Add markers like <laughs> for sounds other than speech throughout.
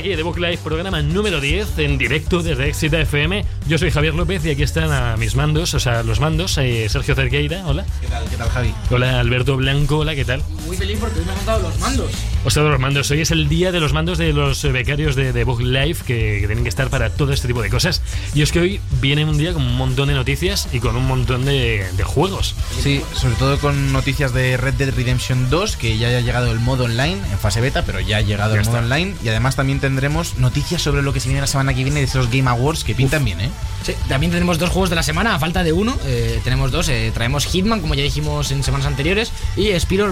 Aquí The Book Live, programa número 10 en directo desde Exita FM. Yo soy Javier López y aquí están a mis mandos, o sea, los mandos, eh, Sergio Cerqueira, hola. ¿Qué tal, qué tal, Javi? Hola, Alberto Blanco, hola, ¿qué tal? Muy feliz porque hoy me han dado los mandos. Os dado los mandos. Hoy es el día de los mandos de los eh, becarios de The Book Live que, que tienen que estar para todo este tipo de cosas. Y es que hoy viene un día con un montón de noticias y con un montón de, de juegos. Sí, sobre todo con noticias de Red Dead Redemption 2, que ya ha llegado el modo online en fase beta, pero ya ha llegado Ya el modo está. online. Y además también tendremos noticias sobre lo que se viene la semana que viene de esos Game Awards que pintan bien, ¿eh? Sí, también tenemos dos juegos de la semana, a falta de uno. eh, tenemos dos. eh, traemos Hitman, como ya dijimos en semanas anteriores, y Spiro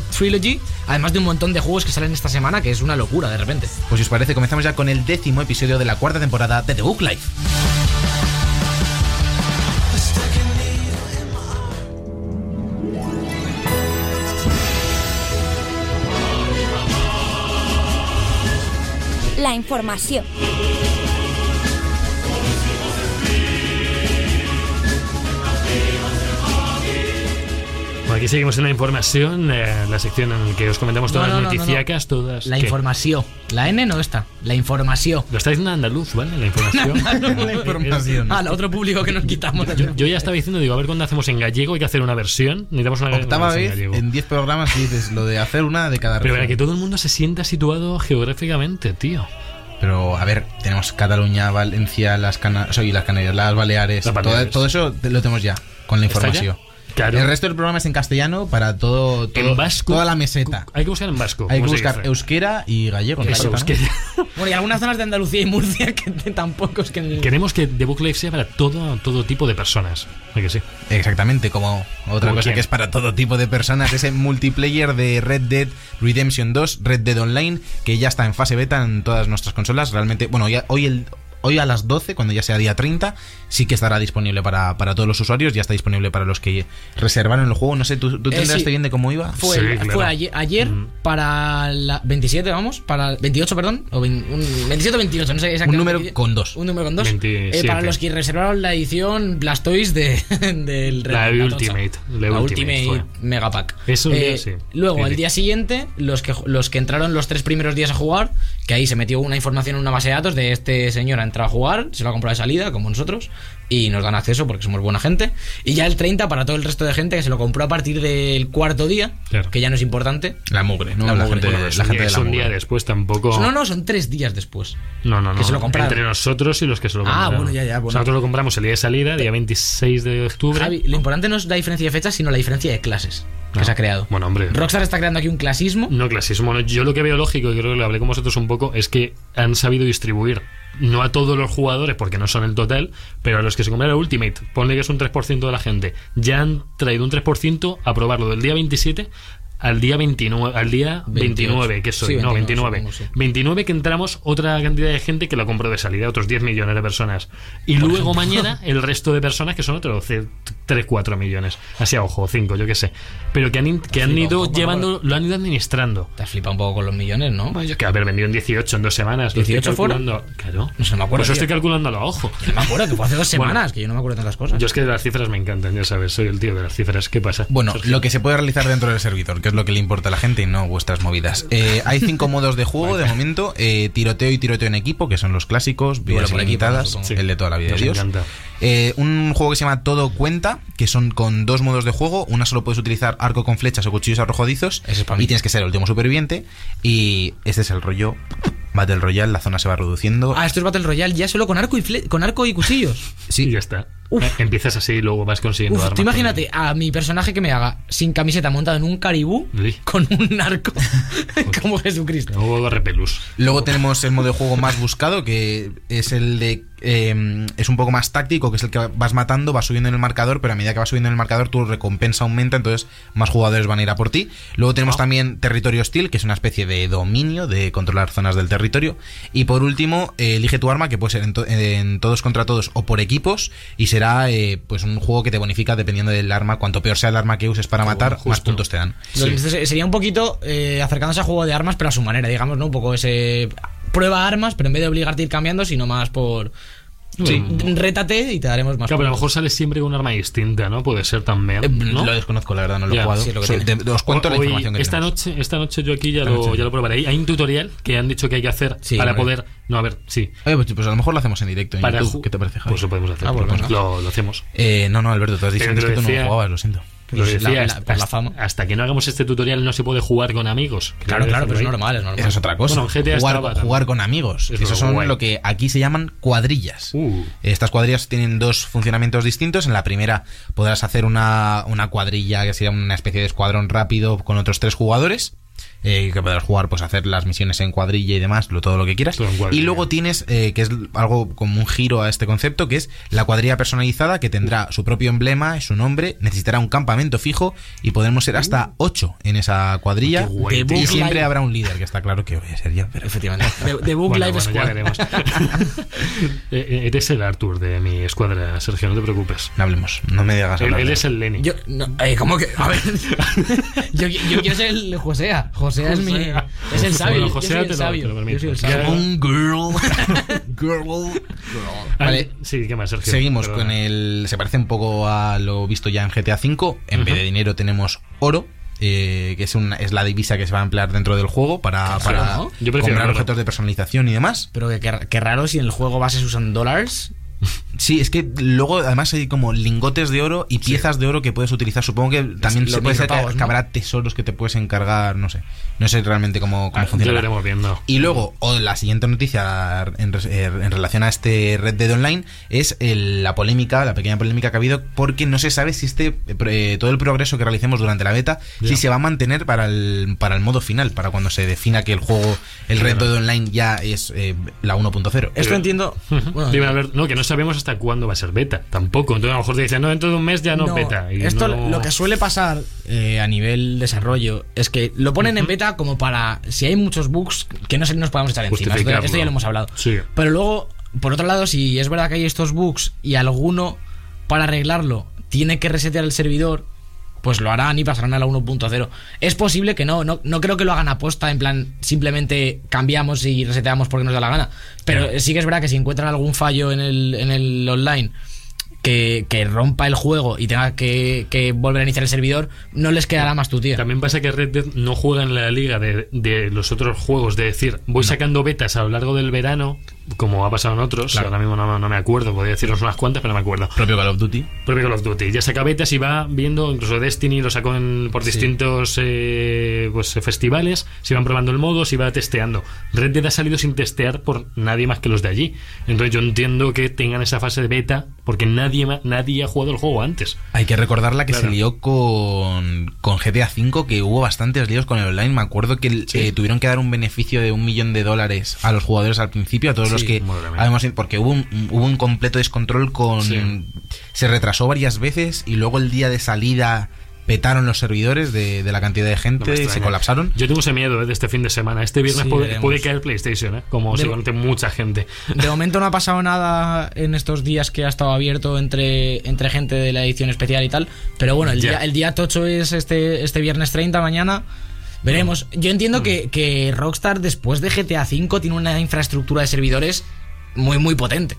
Trilogy, además de un montón de juegos que salen esta semana, que es una locura de repente. Pues si os parece, comenzamos ya con el décimo episodio de la cuarta temporada de The Book Live. La información. Aquí seguimos en la información, eh, la sección en la que os comentamos todas No, no, las no, no, no. noticiacas, todas. La ¿qué? información. La N no está, la información. Lo está diciendo en andaluz, ¿vale? La información. <laughs> La información. Al otro público que nos quitamos. Yo, yo ya estaba diciendo, digo, a ver cuándo hacemos en gallego, hay que hacer una versión. Necesitamos una Octava una versión vez gallego. en 10 programas dices lo de hacer una de cada Pero para que todo el mundo se sienta situado geográficamente, tío. Pero a ver, tenemos Cataluña, Valencia, las Canarias, las Canarias, las Baleares, Las todo- Baleares. Todo, eso lo tenemos ya con la ¿Está ya? información. Claro. El resto del programa es en castellano para todo, todo en vasco. toda la meseta. Hay que buscar en vasco. Hay que ¿cómo se buscar dice? euskera y gallego. <laughs> Bueno, y algunas zonas de Andalucía y Murcia que <laughs> tampoco es que. queremos que The Book Live sea para todo, todo tipo de personas. ¿A que sí? Exactamente, como otra ¿Como cosa quién? que es para todo tipo de personas, ese multiplayer de Red Dead Redemption 2, Red Dead Online, que ya está en fase beta en todas nuestras consolas. Realmente, bueno, ya hoy el hoy a las 12, cuando ya sea día 30, sí que estará disponible para, para todos los usuarios, ya está disponible para los que reservaron el juego. No sé, ¿tú, tú te Eh, sí. bien de cómo iba? Fue, Sí, el- claro. fue ayer, ayer Mm. para la 27, vamos, para 28, perdón, o un- 27 o 28, no sé Un exactamente. número con dos. Un número con dos. 27. Eh, para los que reservaron la edición Blastoise de, <laughs> del La Ultimate, la La, Ultimate Ultimate, Mega Pack. Eh, Eso ya sí. Luego, al sí. día siguiente, los que, los que entraron los tres primeros días a jugar, que ahí se metió una información en una base de datos de este señor ha entrado a jugar, se lo ha comprado de salida, como nosotros, y nos dan acceso porque somos buena gente. Y ya el 30 para todo el resto de gente que se lo compró a partir del cuarto día, Claro. que ya no es importante. La mugre, ¿no? La La, mugre. gente, Bueno, la es un gente día- de es la un día después tampoco. No, no, son tres días después. No, no, no. Que se lo compraron. Entre nosotros y los que se lo Ah, compraron. bueno, ya, ya, O sea, bueno. nosotros lo compramos el día de salida, día 26 de octubre. Javi, lo importante no es la diferencia de fechas, sino la diferencia de clases que No. se ha creado. Bueno, hombre. Rockstar está creando aquí un clasismo. No, clasismo. no. Yo lo que veo lógico, y creo que lo hablé con vosotros un poco, es que han sabido distribuir. No a todos los jugadores, porque no son el total, pero a los que se compraron Ultimate, ponle que es un 3% de la gente, ya han traído un 3% a probarlo del día 27 al día 29, al día 29, 28. que soy, Sí, no, 29, 29. supongo, sí. 29 que entramos otra cantidad de gente que lo compró de salida, otros 10 millones de personas. Y luego mañana <laughs> el resto de personas que son otros 3, 4 millones. Así a ojo, 5, yo qué sé. Pero que han, que han flipa ido poco, llevando, lo han ido administrando. Te has flipado un poco con los millones, ¿no? Bueno, yo que haber vendido en 18 en dos semanas. lo estoy 18 fueron? Claro. No sé, me acuerdo, Por eso tío. estoy calculándolo a ojo. No me acuerdo, que fue hace dos <laughs> Bueno. semanas, que yo no me acuerdo de tantas cosas. Yo es que las cifras me encantan, ya sabes, soy el tío de las cifras. ¿Qué pasa? Bueno, Sergio? lo que se puede realizar dentro del servidor, que es lo que le importa a la gente y no vuestras movidas. Eh, hay cinco <laughs> modos de juego de momento: eh, tiroteo y tiroteo en equipo, que son los clásicos, vidas equipo, ilimitadas. Sí. el de toda la vida Nos Dios. encanta. Eh, un juego que se llama Todo Cuenta, que son con dos modos de juego. Una solo puedes utilizar arco con flechas o cuchillos arrojadizos. Ese es para mí. y tienes que ser el último superviviente. Y este es el rollo Battle Royale, la zona se va reduciendo. Ah, esto es Battle Royale ya solo con arco y fle- con arco y cuchillos. <laughs> sí, Y ya está. Uf. Eh, Empiezas así y luego vas consiguiendo Uf, armas. tú imagínate a mi personaje que me haga sin camiseta montado en un caribú Sí. <laughs> con un arco <laughs> como Jesucristo. De repelús. Luego tenemos el modo de juego más buscado, que es el de. Eh, es un poco más táctico, que es el que vas matando, vas subiendo en el marcador, pero a medida que vas subiendo en el marcador, tu recompensa aumenta, entonces más jugadores van a ir a por ti. Luego tenemos también Territorio Hostil, que es una especie de dominio, de controlar zonas del territorio. Y por último, eh, elige tu arma, que puede ser en, to- en todos contra todos o por equipos, y será eh, pues un juego que te bonifica dependiendo del arma. Cuanto peor sea el arma que uses para matar, más puntos te dan. Sí. Sería un poquito eh, acercándose a juego de armas, pero a su manera, digamos, ¿no? Un poco ese. Prueba armas, pero en vez de obligarte a ir cambiando, sino más por. Sí. Rétate y te daremos más. Claro, pero a lo mejor sales siempre con un arma distinta, ¿no? Puede ser también. Eh, ¿no? Lo desconozco, la verdad, no lo he jugado. sí, es lo que So- tiene. te- os cuento la Hoy, información que esta tenemos. noche, esta noche yo aquí ya, lo, noche. ya lo probaré. Hay un tutorial que han dicho que hay que hacer Sí, para poder. No, a ver, sí. Oye, pues, pues a lo mejor lo hacemos en directo en Para YouTube. ¿Qué te parece, Javi? Pues lo podemos hacer. Ah, pues lo, lo hacemos. Eh, no, no, Alberto, tú has dicho que tú no jugabas, lo siento. Lo Pues la- decía, la- hasta, por la fama. hasta que no hagamos este tutorial no se puede jugar con amigos. Claro, claro, pero es normal, es normal. Esa es otra cosa. Bueno, en GTA jugar, estaba también. jugar con amigos. Es Esos lo son guay. lo que aquí se llaman cuadrillas. Uh. Estas cuadrillas tienen dos funcionamientos distintos. En la primera podrás hacer una, una cuadrilla que sería una especie de escuadrón rápido con otros tres jugadores. Eh, que podrás jugar, pues hacer las misiones en cuadrilla y demás, lo, todo lo que quieras. Y luego tienes, eh, que es algo como un giro a este concepto, que es la cuadrilla personalizada que tendrá su propio emblema, su nombre, necesitará un campamento fijo y podremos ser hasta ocho en esa cuadrilla. Guay, y tío. siempre habrá un líder, que está claro que voy a ser yo. pero- Efectivamente. <laughs> De, de Book Bueno, Live bueno, ya Squad. veremos. <laughs> Eh, eh, Eres el Arthur de mi escuadra, Sergio, no te preocupes. No hablemos, no me digas Él, él es el Lenny. Yo, no, eh, ¿cómo que? A ver. <laughs> yo, yo quiero ser el Josea. Josea es mi. Es el sabio. Bueno, yo Josea soy el te lo- sabio. te lo permito. Yo soy el sabio. Un girl. <laughs> girl. Ah, Vale. Sí, ¿qué más, Sergio? Seguimos Perdona. con el. Se parece un poco a lo visto ya en GTA V. En vez de dinero tenemos oro. eh, que es, una, es la divisa que se va a emplear dentro del juego para, comprar objetos de personalización y demás. Pero que, que- que raro si en el juego base se usan dólares. Sí, es que luego además hay como lingotes de oro y piezas de oro que puedes utilizar. Supongo que también los se puede ser que, micropagos, que ¿no? habrá tesoros que te puedes encargar, no sé. No sé realmente cómo, cómo Ah, funciona. Ya lo iremos viendo. Y luego, o la siguiente noticia en, eh, en relación a este Red Dead Online es el- la polémica, la pequeña polémica que ha habido, porque no se sabe si este eh, todo el progreso que realicemos durante la beta, si se va a mantener para el, para el modo final, para cuando se defina que el juego, el Red. Dead Online ya es eh, la 1.0. Esto entiendo. <laughs> bueno, Dime, a ver, no, que no sabemos hasta cuándo va a ser beta, tampoco. Entonces a lo mejor te dicen, no, dentro de un mes ya no, No, beta. y esto no- lo que suele pasar eh, a nivel desarrollo es que lo ponen en beta como para si hay muchos bugs que no se nos podamos echar encima. Esto, ya lo hemos hablado. Sí. Pero luego, por otro lado, si es verdad que hay estos bugs y alguno para arreglarlo tiene que resetear el servidor, pues lo harán y pasarán a la 1.0. Es posible que no, no, no creo que lo hagan aposta, en plan, simplemente cambiamos y reseteamos porque nos da la gana. Pero Claro. sí que es verdad que si encuentran algún fallo en el, en el online que, que rompa el juego y tenga que, que volver a iniciar el servidor, no les quedará más tu tía. También pasa que Red Dead no juega en la liga de, de los otros juegos, de decir, voy sacando betas a lo largo del verano, como ha pasado en otros, Claro. ahora mismo no, no me acuerdo, podría deciros unas cuantas, pero no me acuerdo. Propio Call of Duty. Propio Call of Duty, ya saca betas y va viendo, incluso Destiny lo sacó en- por distintos eh, pues, festivales, se iban probando el modo, se iba testeando. Red Dead ha salido sin testear por nadie más que los de allí. Entonces yo entiendo que tengan esa fase de beta, porque nadie, nadie ha jugado el juego antes. Hay que recordarla que Claro. se lió con, con GTA V, que hubo bastantes líos con el online. Me acuerdo que Sí. eh, tuvieron que dar un beneficio de un millón de dólares a los jugadores al principio, a todos los que habíamos porque hubo un, hubo un completo descontrol con... Sí. Se retrasó varias veces y luego el día de salida petaron los servidores de, de la cantidad de gente y se colapsaron. Yo tengo ese miedo eh, de este fin de semana. Este viernes Sí, puede, puede caer PlayStation, ¿eh? como se De- conoce mucha gente. De momento no ha pasado nada en estos días que ha estado abierto entre, entre gente de la edición especial y tal. Pero bueno, el, día, el día tocho es este, este viernes 30 mañana. Veremos. Yo entiendo que, que Rockstar después de GTA V tiene una infraestructura de servidores muy, muy potente.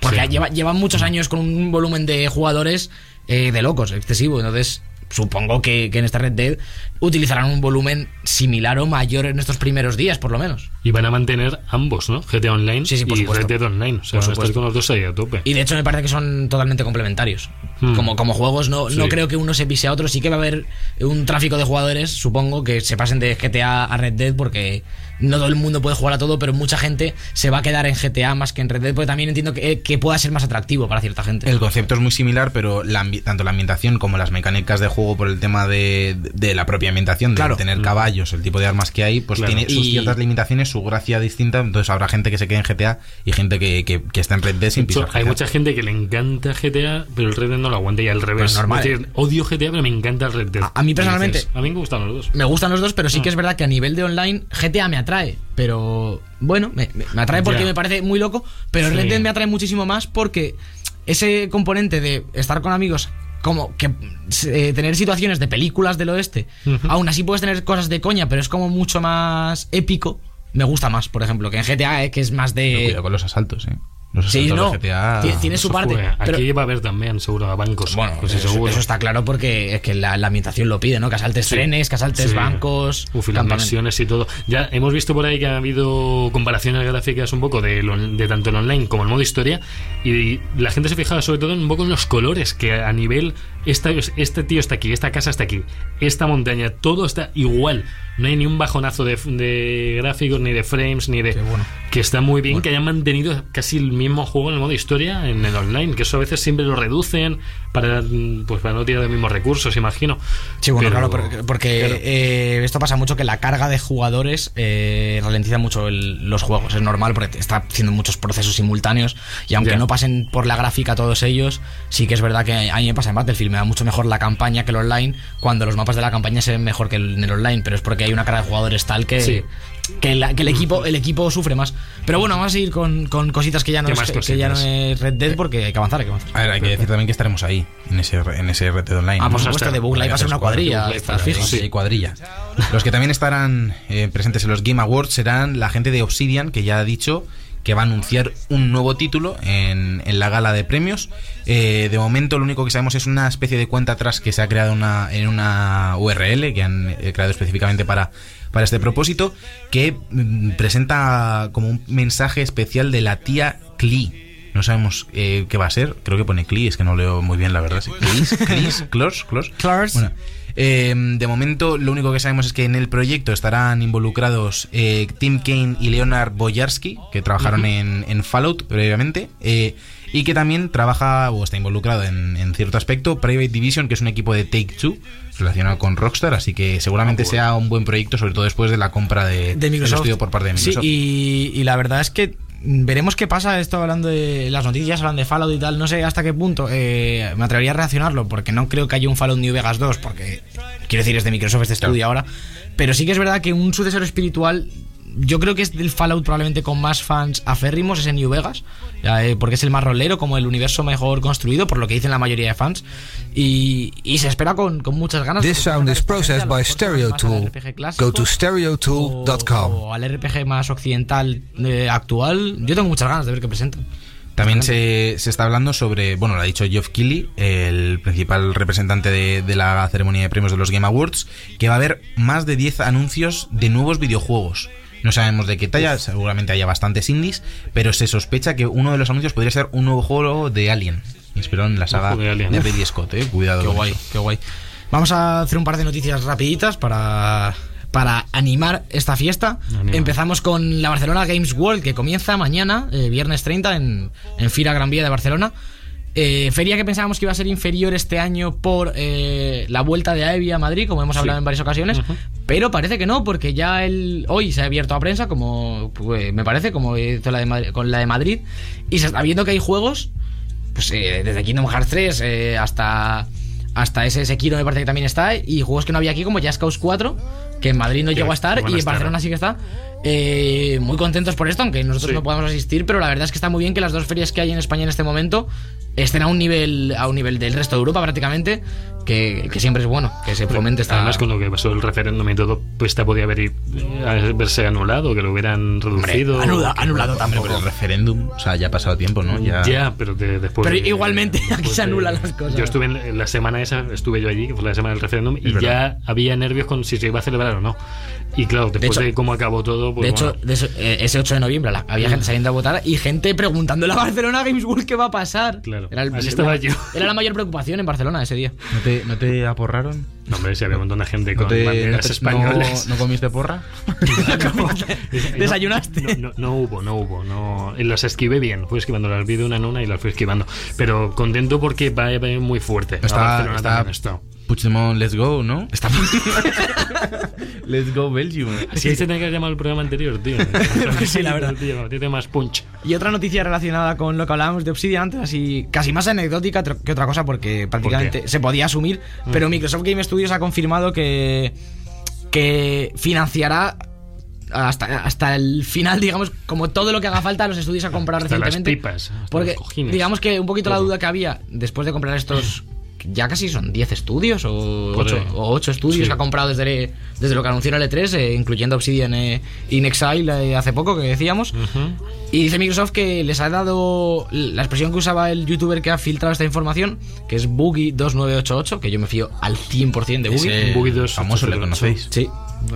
Porque Sí. lleva, llevan muchos años con un volumen de jugadores eh, de locos, excesivo. Entonces, supongo que, que en esta Red Dead utilizarán un volumen similar o mayor en estos primeros días, por lo menos. Y van a mantener ambos, ¿no? GTA Online Sí, sí, por y supuesto. Red Dead Online. O sea, Por supuesto. con los dos ahí a tope. Y de hecho me parece que son totalmente complementarios. Hmm. Como, como juegos no, no creo que uno se pise a otro. Sí que va a haber un tráfico de jugadores, supongo, que se pasen de GTA a Red Dead porque no todo el mundo puede jugar a todo, pero mucha gente se va a quedar en GTA más que en Red Dead, porque también entiendo que, que pueda ser más atractivo para cierta gente. El concepto es muy similar, pero la tanto la ambientación como las mecánicas de juego por el tema de, de la propia ambientación, de Claro. tener caballos, el tipo de armas que hay, pues Claro. tiene sus Y- ciertas limitaciones, su gracia distinta. Entonces habrá gente que se quede en GTA y gente que, que, que está en Red Dead sin pisar hay GTA. mucha gente que le encanta GTA, pero el Red Dead no lo aguanta y al revés. Pues normal. Decir, odio GTA, pero me encanta el Red Dead. A- a mí personalmente- dices, a mí me gustan los dos. Me gustan los dos, pero Mm. sí que es verdad que a nivel de online GTA me atrae. Pero bueno, me, atrae porque me parece muy loco. Pero Sí. Red Dead me atrae muchísimo más porque ese componente de estar con amigos, como que eh, tener situaciones de películas del oeste, Ujú. aún así puedes tener cosas de coña, pero es como mucho más épico. Me gusta más, por ejemplo, que en GTA, eh, que es más Pero de. cuidado con los asaltos, ¿eh? Sí, no. GTA. Tiene su parte. fue- pero- Aquí va a haber también, seguro, a bancos. bueno, Pues eso, seguro. eso está claro porque es que la, la ambientación lo pide, ¿no? Que asaltes Sí. trenes, que asaltes Sí. bancos. Uf, y las y todo. Ya hemos visto por ahí que ha habido comparaciones gráficas un poco de, lo- de tanto el online como el modo historia. Y la gente se fijaba sobre todo un poco en los colores, que a nivel. Esta, este tío está aquí, esta casa está aquí, esta montaña, todo está igual. No hay ni un bajonazo de, de gráficos, ni de frames, ni de. Bueno. Que está muy bien que hayan mantenido casi el mismo juego en el modo historia en el online, que eso a veces siempre lo reducen para, pues, para no tirar los mismos recursos, imagino. Sí, bueno, Pero- claro, porque, porque, claro. eh, esto pasa mucho que la carga de jugadores eh, ralentiza mucho el- los juegos. Es normal porque está haciendo muchos procesos simultáneos y aunque Ya. no pasen por la gráfica todos ellos, sí que es verdad que a mí me pasa en Battlefield. Me mucho mejor la campaña que el online cuando los mapas de la campaña se ven mejor que en el online, pero es porque hay una carga de jugadores tal que... Sí. Que, la- que el equipo el equipo sufre más. Pero bueno, vamos a ir con, con cositas que ya no ¿Qué es, que ya no cositas? es Red Dead porque hay que avanzar, hay que avanzar. A ver, hay que decir también que estaremos ahí, en ese, en ese Red Dead Online. Ah, por supuesto, de Bug Live va a ser una cuadrilla, estás fijo. Sí, cuadrilla. Los que también estarán eh, presentes en los Game Awards serán la gente de Obsidian, que ya ha dicho que va a anunciar un nuevo título en, en la gala de premios. Eh, de momento lo único que sabemos es una especie de cuenta atrás que se ha creado una, en una URL que han eh, creado específicamente para, para este propósito, que mm, presenta como un mensaje especial de la tía Klee. No sabemos eh, qué va a ser. Creo que pone Klee, es que no leo muy bien la verdad. Sí. Cleese, Cleese, Close, Close. Close. Bueno, eh, de momento lo único que sabemos es que en el proyecto estarán involucrados eh, Tim Kane y Leonard Boyarsky, que trabajaron en, en Fallout previamente, eh, y que también trabaja o está involucrado en, en cierto aspecto Private Division, que es un equipo de Take Two relacionado con Rockstar, así que seguramente sea un buen proyecto, sobre todo después de la compra de, de del Microsoft. estudio por parte de Microsoft. Sí, y, y la verdad es que veremos qué pasa. Esto hablando de las noticias, hablan de Fallout y tal. No sé hasta qué punto eh, me atrevería a reaccionarlo, porque no creo que haya un Fallout New Vegas 2, porque quiero decir, es de Microsoft este estudio ahora. Pero sí que es verdad que un sucesor espiritual. Yo creo que es del Fallout probablemente con más fans aférrimos, es en New Vegas, ya, eh, porque es el más rolero, como el universo mejor construido, por lo que dicen la mayoría de fans. Y, y se espera con, con muchas ganas. This sound is processed by mejor Stereo más al Tool. RPG clásico, Go to stereotool.com. o al RPG más occidental eh, actual. Yo tengo muchas ganas de ver qué presentan. También se, se está hablando sobre, bueno, lo ha dicho Geoff Keighley, el principal representante de, de la ceremonia de premios de los Game Awards, que va a haber más de 10 anuncios de nuevos videojuegos. No sabemos de qué talla, seguramente haya bastantes indies, pero se sospecha que uno de los anuncios podría ser un nuevo juego de Alien, inspirado en la saga de Alien. de Ridley Scott, eh. Cuidado. Qué con guay, eso. qué guay. Vamos a hacer un par de noticias rapiditas para, para animar esta fiesta. Anima. Empezamos con la Barcelona Games World que comienza mañana, eh, viernes 30, en, en Fira Gran Vía de Barcelona. Eh, feria que pensábamos que iba a ser inferior este año por eh, la vuelta de Aevi a Madrid, como hemos hablado en varias ocasiones, pero parece que no, porque ya el, hoy se ha abierto a prensa, como pues, me parece, como hizo la de Madrid- con la de Madrid, y se está viendo que hay juegos pues eh, desde Kingdom Hearts 3 eh, hasta hasta ese Sekiro me parece que también está y juegos que no había aquí como Just Cause 4 que en Madrid no llegó a estar y en. Barcelona sí que está Eh, muy contentos por esto aunque nosotros Sí. no podamos asistir pero la verdad es que está muy bien que las dos ferias que hay en España en este momento estén a un nivel a un nivel del resto de Europa prácticamente que, que siempre es bueno que se fomente esta Además, con lo que pasó el referéndum y todo, pues esta podía haber, eh, haberse anulado, que lo hubieran reducido. anula- que- anulado Hombre, tampoco pero el referéndum, o sea, ya ha pasado tiempo, ¿no? Ya, pero de- después. Pero de- igualmente, aquí después se de- anulan las cosas. Yo estuve en, la semana esa, estuve yo allí, que fue la semana del referéndum, y ya había nervios con si se iba a celebrar o no. Y claro, después hecho- de, cómo acabó todo, todo. Pues, de hecho, bueno. de eso- eh, ese 8 de noviembre la- había gente saliendo a votar y gente preguntándole a Barcelona Games World qué va a pasar. Claro, Era, el- así estaba la- yo. era la mayor preocupación en Barcelona ese día. ¿No te, no te aporraron? No, hombre, si había un montón de gente ¿No, con te, no, banderas te- españolas. no- no comiste porra? <laughs> <laughs> ¿Desayunaste? No, no, no hubo, no hubo. No, las esquivé bien, fui esquivando, las vi de una en una y las fui esquivando. Pero contento porque va, va muy fuerte. A Está, Barcelona está también está. Puigdemont, let's go, ¿no? Está <laughs> Let's go Belgium. Así se tenía que llamar el programa anterior, tío. <laughs> Sí, la verdad. Tío, tiene más punch. Y otra noticia relacionada con lo que hablábamos de Obsidian antes, así casi más anecdótica que otra cosa, porque prácticamente se podía asumir, pero Microsoft Game Studios ha confirmado que, que financiará hasta, hasta el final, digamos, como todo lo que haga falta a los estudios a comprar Hasta las recientemente. pipas, hasta porque los cojines. digamos que un poquito la duda que había después de comprar estos <laughs> ya casi son 10 estudios o Por 8, ahí. o ocho estudios Sí. que ha comprado desde, desde lo que anunció el E3, eh, incluyendo Obsidian eh, In Exile eh, hace poco, que decíamos. Y dice Microsoft que les ha dado la expresión que usaba el youtuber que ha filtrado esta información, que es Boogie2988, que yo me fío al 100% de Boogie. Boogie famoso, ¿le conocéis? Sí,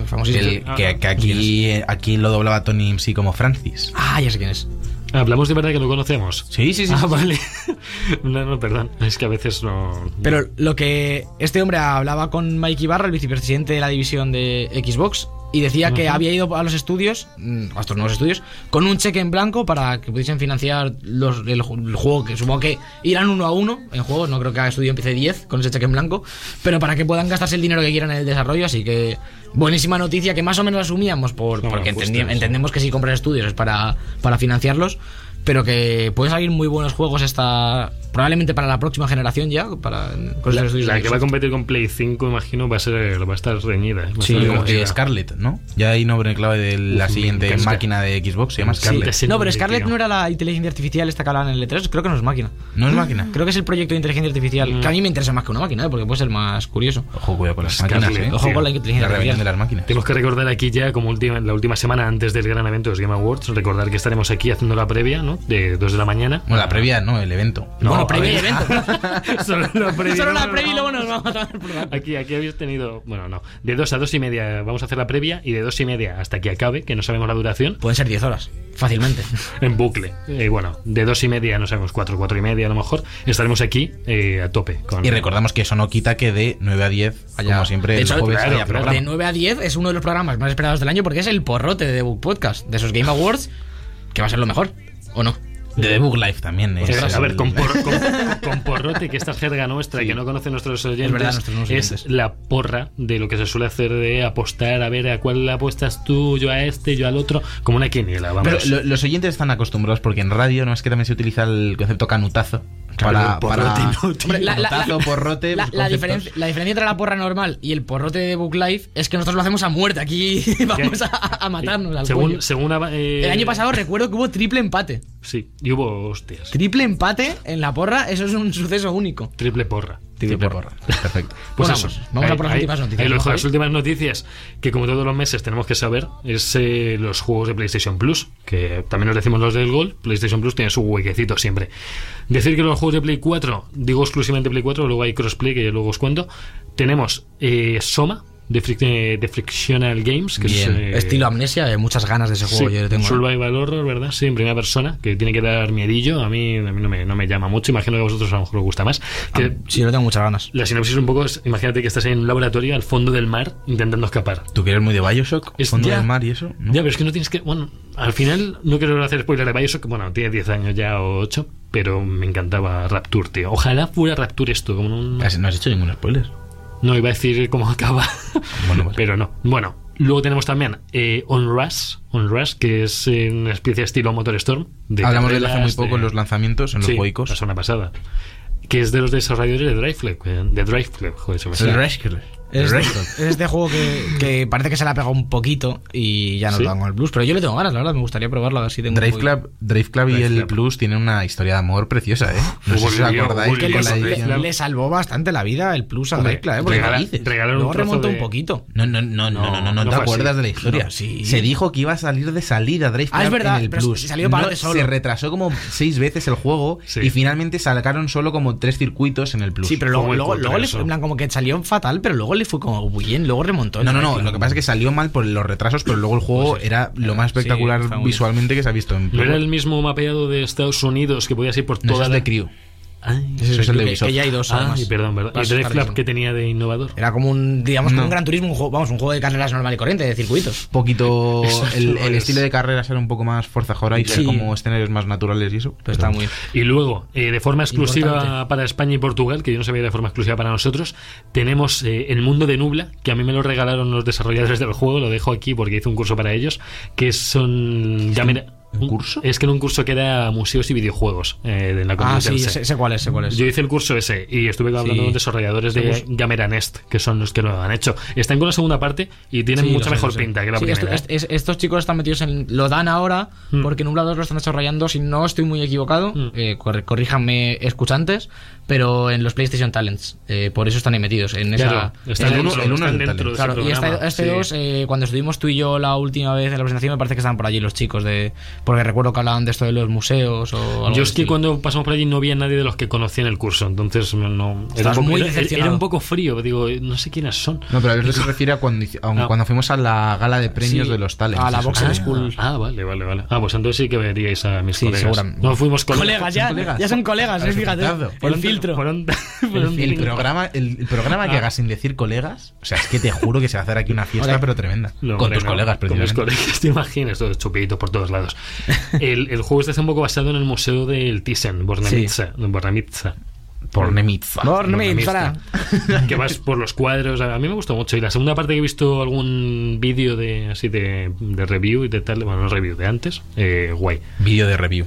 famosísimo. El- que, que aquí, aquí lo doblaba Tony MC como Francis. Ah, ya sé quién es. Hablamos de verdad que lo conocemos. Sí, sí, sí. Ah, vale. <laughs> No, no, perdón. Es que a veces no. Pero lo que este hombre hablaba con Mike Ibarra, el vicepresidente de la división de Xbox, y decía que había ido a los estudios, mm, a estos nuevos estudios, con un cheque en blanco para que pudiesen financiar los, el, el juego, que supongo que irán uno a uno en juegos, no creo que cada estudio empiece 10 con ese cheque en blanco, pero para que puedan gastarse el dinero que quieran en el desarrollo, así que buenísima noticia que más o menos asumíamos por, No, porque justo, sí. entendemos que si compras estudios es para, para financiarlos. Pero que pueden salir muy buenos juegos esta probablemente para la próxima generación ya, para con La, que va a competir con Play 5, imagino, va a ser va a estar reñida. ¿eh? Sí, como que Scarlett, ¿no? Ya hay nombre clave de la Uf, siguiente máquina de Xbox, se llama. Scarlett. Sí. No, pero Scarlett no era la inteligencia artificial esta que hablaban en el E3, creo que no es máquina. ¿No es máquina? Creo que es el proyecto de inteligencia artificial, Mm. que a mí me interesa más que una máquina, ¿eh? porque puede ser más curioso. Ojo, cuidado con las Scarlett, máquinas, ¿eh? tío. Ojo con la inteligencia La rebelión de artificial. las máquinas. Tenemos que recordar aquí ya, como última, la última semana antes del gran evento de los Game Awards, recordar que estaremos aquí haciendo la previa, ¿no? De 2 de la mañana. Bueno, la previa no, el evento. No, bueno, previa y evento. <laughs> Solo la previa. Solo no, la no, previa y no. luego nos vamos a tomar por Aquí, aquí habéis tenido, bueno, no, de 2 a 2 y media vamos a hacer la previa y de 2 y media hasta que acabe, que no sabemos la duración, Pueden ser 10 horas, fácilmente. <laughs> en bucle. Eh, bueno, de 2 y media, no sabemos, 4, 4 y media a lo mejor, estaremos aquí eh, a tope. Con, Y recordamos que eso no quita que de 9 a 10, Haya- como siempre, De el hecho, jueves claro, haya programa. De 9 a 10 es uno de los programas más esperados del año porque es el porrote de The Book Podcast, de esos Game Awards, que va a ser lo mejor, ¿o no? De The Book Life también. Es sea, a ver, el- con, por- con- con porrote, que esta jerga nuestra que no conocen nuestros oyentes, verdad, nuestros nuevos es la porra de lo que se suele hacer de apostar, a ver a cuál apuestas tú, yo a este, yo al otro, como una quiniela, vamos. Pero lo- los oyentes están acostumbrados porque en radio no es que también se utiliza el concepto canutazo. Para, para- no, <laughs> tío. Hombre, la- la- Canutazo, la- porrote, La, la conceptos. diferencia, la diferencia entre la porra normal y el porrote de Book Life es que nosotros lo hacemos a muerte. Aquí <laughs> vamos a, a matarnos al según, cuello. según eh, El año pasado recuerdo que hubo triple empate. Sí, y hubo hostias. Triple empate en la porra, eso es un suceso único. Triple porra. Porra. Perfecto. Pues Bueno, eso. vamos, vamos a por las Ahí- últimas noticias, las últimas noticias que como todos los meses tenemos que saber es eh, los juegos de PlayStation Plus, que también nos decimos los del Gol, PlayStation Plus tiene su huequecito siempre. Decir que los juegos de Play 4, digo exclusivamente Play 4, luego hay crossplay que luego os cuento, tenemos eh, Soma de, Fric- eh, de Frictional Games, que Bien. es... eh, Estilo amnesia, hay muchas ganas de ese Sí, juego. yo le tengo. ¿eh? Survival Horror, ¿verdad? Sí, en primera persona, que tiene que dar miedillo. A mí, a mí no, me, no me llama mucho. Imagino que a vosotros a lo mejor os gusta más. Que Sí, yo tengo muchas ganas. la sinopsis un poco es, imagínate que estás en un laboratorio al fondo del mar intentando escapar. ¿Tú que eres muy de Bioshock? Es- ¿Fondo ya. del mar y eso? ¿no? Ya, pero es que no tienes que... Bueno, al final no quiero hacer spoiler de Bioshock, bueno, tiene 10 años ya o 8, pero me encantaba Rapture, tío. Ojalá fuera Rapture esto, como un... No has hecho ningún spoiler. No iba a decir cómo acaba, <laughs> Bueno, vale. pero no. Bueno, luego tenemos también eh, On Rush, On Rush, que es eh, una especie de estilo Motorstorm. De Hablamos de él hace muy poco de- en los lanzamientos, en los Sí, Boicos. la semana pasada. Que es de los desarrolladores de Driveflip. eh, De Driveflip, joder, se me sale. Es, es este juego que, que parece que se le ha pegado un poquito y ya no ¿Sí? lo dan con el Blues. Pero yo le tengo ganas, la verdad, me gustaría probarlo a ver si tengo un Drive Club, Drive Club y Drive el Club. Plus tienen una historia de amor preciosa, ¿eh? No sé si os acordáis Que le, le- le salvó bastante la vida el Plus a Drive Club, ¿eh? Porque regala- ¿qué dices? regalaron un remontó de- un poquito. No, no, no, no, no, no, no, No, te acuerdas así. de la historia. No, sí. Se dijo que iba a salir de salida Drive Ah, Club es verdad, en el Plus. se salió para No, adelante solo. Se retrasó como seis veces el juego Sí. y finalmente sacaron solo como tres circuitos en el Plus. Sí, pero luego, luego, luego como que salió fatal, pero luego fue como bien, luego remontó. No, no, no. Lo que pasa es que salió mal por los retrasos, pero luego el juego era lo más espectacular sí, visualmente que se ha visto en ¿No era el mismo mapeado de Estados Unidos que podías ir por No, toda es la de Crew. Ay, Ese es el de que, Ubisoft. que ya hay dos, Ah, además. y perdón, perdón. ¿Y Drive que tenía de innovador? Era como un, digamos, como No. un Gran Turismo, un juego, vamos, un juego de carreras normal y corriente, de circuitos. poquito <laughs> el, estilo de carreras era un poco más Forza Horizon Sí. como escenarios más naturales y eso Pero está muy Y luego, eh, de forma exclusiva Importante. para España y Portugal, que yo no sabía de forma exclusiva para nosotros, tenemos eh, el mundo de Nubla, que a mí me lo regalaron los desarrolladores del juego, lo dejo aquí porque hice un curso para ellos, que son... ya mira- ¿Un curso? Es que era un curso que era museos y videojuegos eh, de la Ah, sí, sé cuál es, sé cuál es. Yo hice el curso ese y estuve hablando Sí. con desarrolladores de Somos- Gamera Nest, que son los que lo han hecho. Están con la segunda parte y tienen Sí, mucha sé, mejor pinta que la Sí, primera. esto- es- es- estos chicos están metidos en. Lo dan ahora, Mm. porque Nubla 2 lo están desarrollando, si no estoy muy equivocado. Mm. eh, corríjanme, escuchantes. Pero en los PlayStation Talents. eh, por eso están ahí metidos. En esa, están dentro, Claro, y programa, este, este sí. dos, eh, cuando estuvimos tú y yo la última vez en la presentación, me parece que estaban por allí los chicos de. Porque recuerdo que hablaban de esto de los museos o algo Yo es que cuando pasamos por allí no había nadie de los que conocían el curso, entonces no. era, un poco, muy era- decepcionado. era un poco frío, digo, no sé quiénes son. no pero a ver se refiere a cuando, a Ah. cuando fuimos a la gala de premios Sí, de los talents a la Boxer sí. School. Ah, vale, vale, vale. Ah, pues entonces sí que veríais a mis Sí, colegas. seguramente. No fuimos colegas. Colegas, ya, ¿Son colegas? ya son colegas, eh, fíjate. <laughs> El programa el, el programa que Ah. hagas sin decir colegas o sea es que te juro que se va a hacer aquí una fiesta pero tremenda No, con hombre, tus no, colegas Con mis precisamente colegas, <laughs> te imaginas, todos chupitos por todos lados. El, el juego está un poco basado en el museo del Thyssen, Bornemisza. Bornemisza. por Nemitza Bornemisza. que vas por los cuadros. A mí me gustó mucho. Y la segunda parte que he visto algún vídeo de así de, de review y de tal, bueno, no review de antes, eh, guay. vídeo de review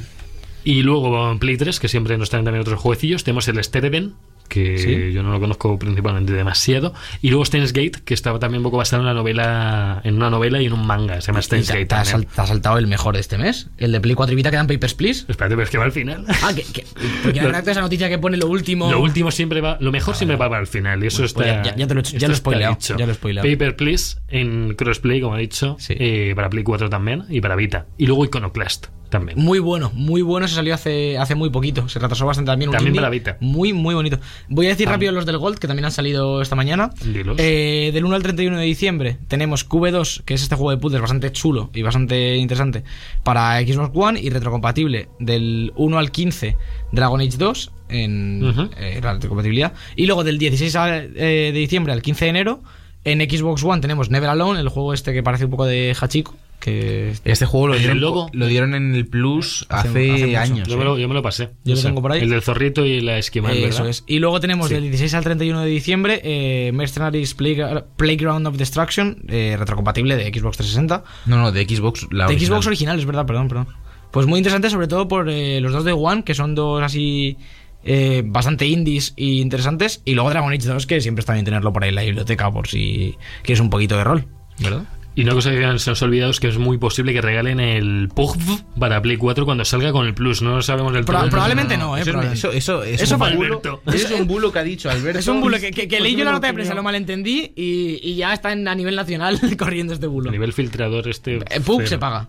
Y luego en Play 3, que siempre nos traen también otros jueguecillos, tenemos el Stereben, que Sí. yo no lo conozco principalmente demasiado. Y luego Steins Gate, que estaba también un poco basado en una novela, en una novela y en un manga, se llama Steins te, Gate. te has te saltado el mejor de este mes. El de Play 4 y Vita que dan Papers, Please. Espérate, pero es que va al final. Ah, que, que, porque la <laughs> esa noticia que pone lo último. Lo último siempre va, lo mejor siempre va para el final. Y eso pues está. ya- ya te lo he hecho- ya lo he spoileado, ya lo he spoileado. Paper Please en crossplay, como ha dicho, Sí. eh, para Play 4 también y para Vita. Y luego Iconoclast también. Muy bueno, muy bueno. Se salió hace, hace muy poquito. Se retrasó bastante también. Un También para Vita. Muy, muy bonito. Voy a decir Ah. rápido los del Gold, que también han salido esta mañana. Eh, del 1 al 31 de diciembre tenemos QV2, que es este juego de puzzles bastante chulo y bastante interesante para Xbox One y retrocompatible. Del 1 al 15, Dragon Age 2 en Ujú. eh, la retrocompatibilidad. Y luego del 16 a- eh, de diciembre al 15 de enero, en Xbox One tenemos Never Alone, el juego este que parece un poco de Hachiko. Que este juego lo ¿El del dieron, lobo? lo dieron en el Plus Hace- hace, hace mucho. años Yo me, eh. lo, yo me lo pasé. Yo lo tengo por ahí. El del zorrito y la esquimal, Eso ¿verdad? es. Y luego tenemos Sí. del 16 al 31 de diciembre eh, Mercenaries Playgra- Playground of Destruction, eh, retrocompatible de Xbox 360. no no de Xbox la de original. Xbox original, es verdad, perdón, perdón. Pues muy interesante, sobre todo por eh, los dos de One, que son dos así eh, bastante indies y interesantes. Y luego Dragon Age 2, que siempre está bien tenerlo por ahí en la biblioteca, por si quieres un poquito de rol, ¿verdad? Y una cosa que se nos ha olvidado es que es muy posible que regalen el PUG para Play 4 cuando salga con el Plus. No lo sabemos del Pro- todo. probablemente no, eh. Eso, probablemente. eso, eso, es Eso un para bulo, eso es un bulo que ha dicho Alberto. Es un bulo que, que- que Pues leí yo la nota de prensa, lo malentendí y, y ya está en- a nivel nacional <laughs> corriendo este bulo. A nivel filtrador este... Eh, Pug se paga.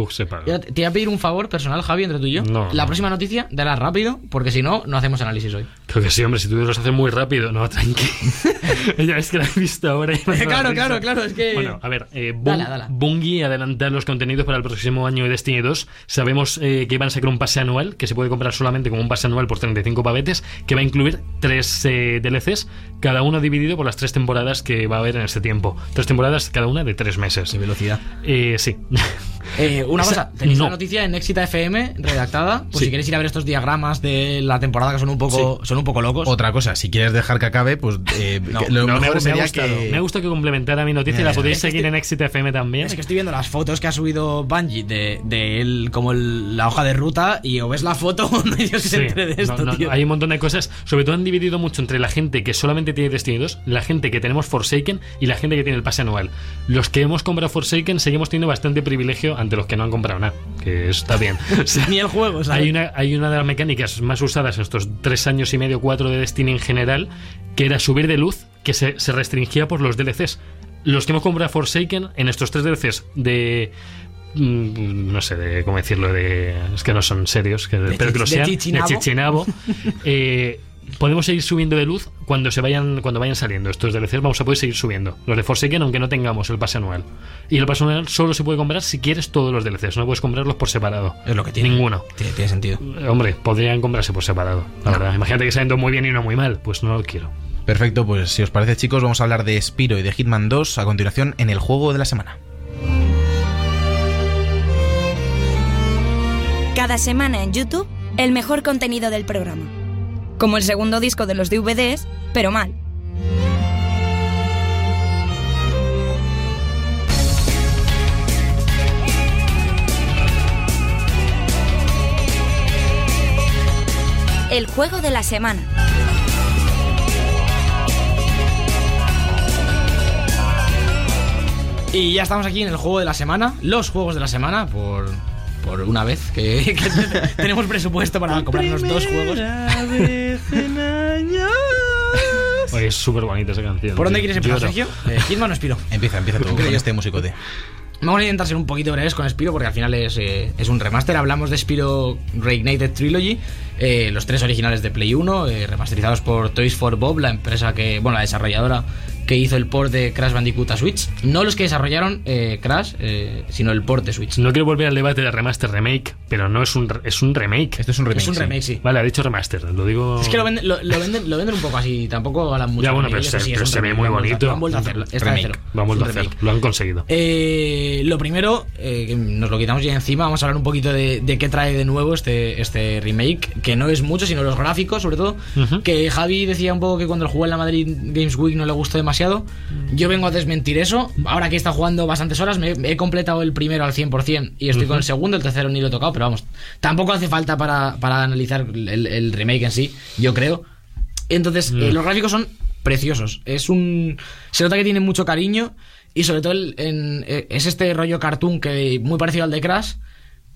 Pug se paga. Yo te voy a pedir un favor personal, Javi, entre tú y yo. No, la no. próxima noticia, dala rápido, porque si no, no hacemos análisis hoy. Creo que sí, hombre, si tú los haces muy rápido, no, tranqui. <laughs> ya es que la he visto ahora. y me da Claro, claro, claro, es que- Bueno, a ver, eh, Bung- Dala, dala. Bungie adelantar los contenidos para el próximo año de Destiny 2. Sabemos eh, que iban a sacar un pase anual, que se puede comprar solamente como un pase anual por 35 pavetes, que va a incluir tres eh, DLCs, cada uno dividido por las tres temporadas que va a haber en este tiempo. Tres temporadas, cada una de tres meses. velocidad. Eh, sí. <laughs> Eh, una Esa- cosa, tenéis no. la noticia en Exita FM redactada, Sí. si queréis ir a ver estos diagramas de la temporada que son un poco, son un poco locos. Otra cosa, si quieres dejar que acabe, pues eh, <laughs> No, lo No, me, mejor ha- me ha sería gustado. que... Me ha gustado que complementara mi noticia y la podéis seguir en Exit FM también. Es que estoy viendo las fotos que ha subido Bungie de, de él, como el- la hoja de ruta, y o ves la foto <laughs> o no hay Dios que se Sí, entere de esto, no, no, tío. hay un montón de cosas. Sobre todo han dividido mucho entre la gente que solamente tiene Destiny 2, la gente que tenemos Forsaken y la gente que tiene el pase anual. Los que hemos comprado Forsaken seguimos teniendo bastante privilegio ante los que no han comprado nada, que está bien. <laughs> O sea, Ni el juego, ¿sabes? hay una, hay una de las mecánicas más usadas en estos tres años y medio, cuatro de Destiny en general, que era subir de luz, que se, se restringía por los DLCs. Los que hemos comprado Forsaken en estos tres DLCs de mm, no sé de cómo decirlo de es que no son serios que, pero que lo de sean chichinabo. de chichinabo, <laughs> eh, podemos seguir subiendo de luz cuando se vayan cuando vayan saliendo. Estos DLCs vamos a poder seguir subiendo. Los de Forsaken aunque no tengamos el pase anual. Y el pase anual solo se puede comprar si quieres todos los DLCs no puedes comprarlos por separado. Es lo que tiene. ninguno. Tiene, tiene sentido. Eh, hombre podrían comprarse por separado la verdad. Imagínate que salen dos muy bien y no muy mal. Pues no lo quiero. Perfecto, pues si os parece chicos, vamos a hablar de Spiro y de Hitman 2 a continuación en el juego de la semana. Cada semana en YouTube, el mejor contenido del programa. Como el segundo disco de los DVDs, pero mal. El juego de la semana. Y ya estamos aquí en el juego de la semana, los juegos de la semana, por, por una vez que, <laughs> que tenemos presupuesto para comprarnos dos juegos. Oye, es súper bonita esa canción ¿Por dónde quieres empezar. Sergio? Eh, Hitman o Spiro. Empieza, empieza tú con este musicote. Vamos a intentar ser un poquito breves con Spiro porque al final es, eh, es un remaster. Hablamos de Spiro Reignited Trilogy, eh, los tres originales de Play 1, eh, remasterizados por Toys for Bob, la empresa que, bueno, la desarrolladora que hizo el port de Crash Bandicoot a Switch. No los que desarrollaron eh, Crash, eh, sino el port de Switch. no quiero volver al debate de remaster remake pero no es un re- es un remake Este es un remake. es un sí. remake, sí. vale ha dicho remaster lo digo Es que lo venden, lo, lo venden, lo venden un poco así, tampoco hablan mucho. Ya, bueno, pero ellos, se- sí, es pero un se ve muy bonito. Lo han vuelto a hacer. está de Remake. cero. lo han vuelto a Es un hacer remake. lo han conseguido Eh, lo primero, eh, que nos lo quitamos ya encima, vamos a hablar un poquito de, de qué trae de nuevo este, este remake, que no es mucho, sino los gráficos, sobre todo. Que Javi decía un poco que cuando lo jugó en la Madrid Games Week no le gustó demasiado. Yo vengo a desmentir eso. Ahora que está jugando bastantes horas, me, he completado el primero al 100% y estoy con el segundo, el tercero ni lo he tocado, pero vamos, tampoco hace falta para, para analizar el, el remake en sí, yo creo. Entonces, Mm. eh, los gráficos son preciosos. Es un. Se nota que tiene mucho cariño. Y sobre todo el- en- eh, es este rollo cartoon que muy parecido al de Crash.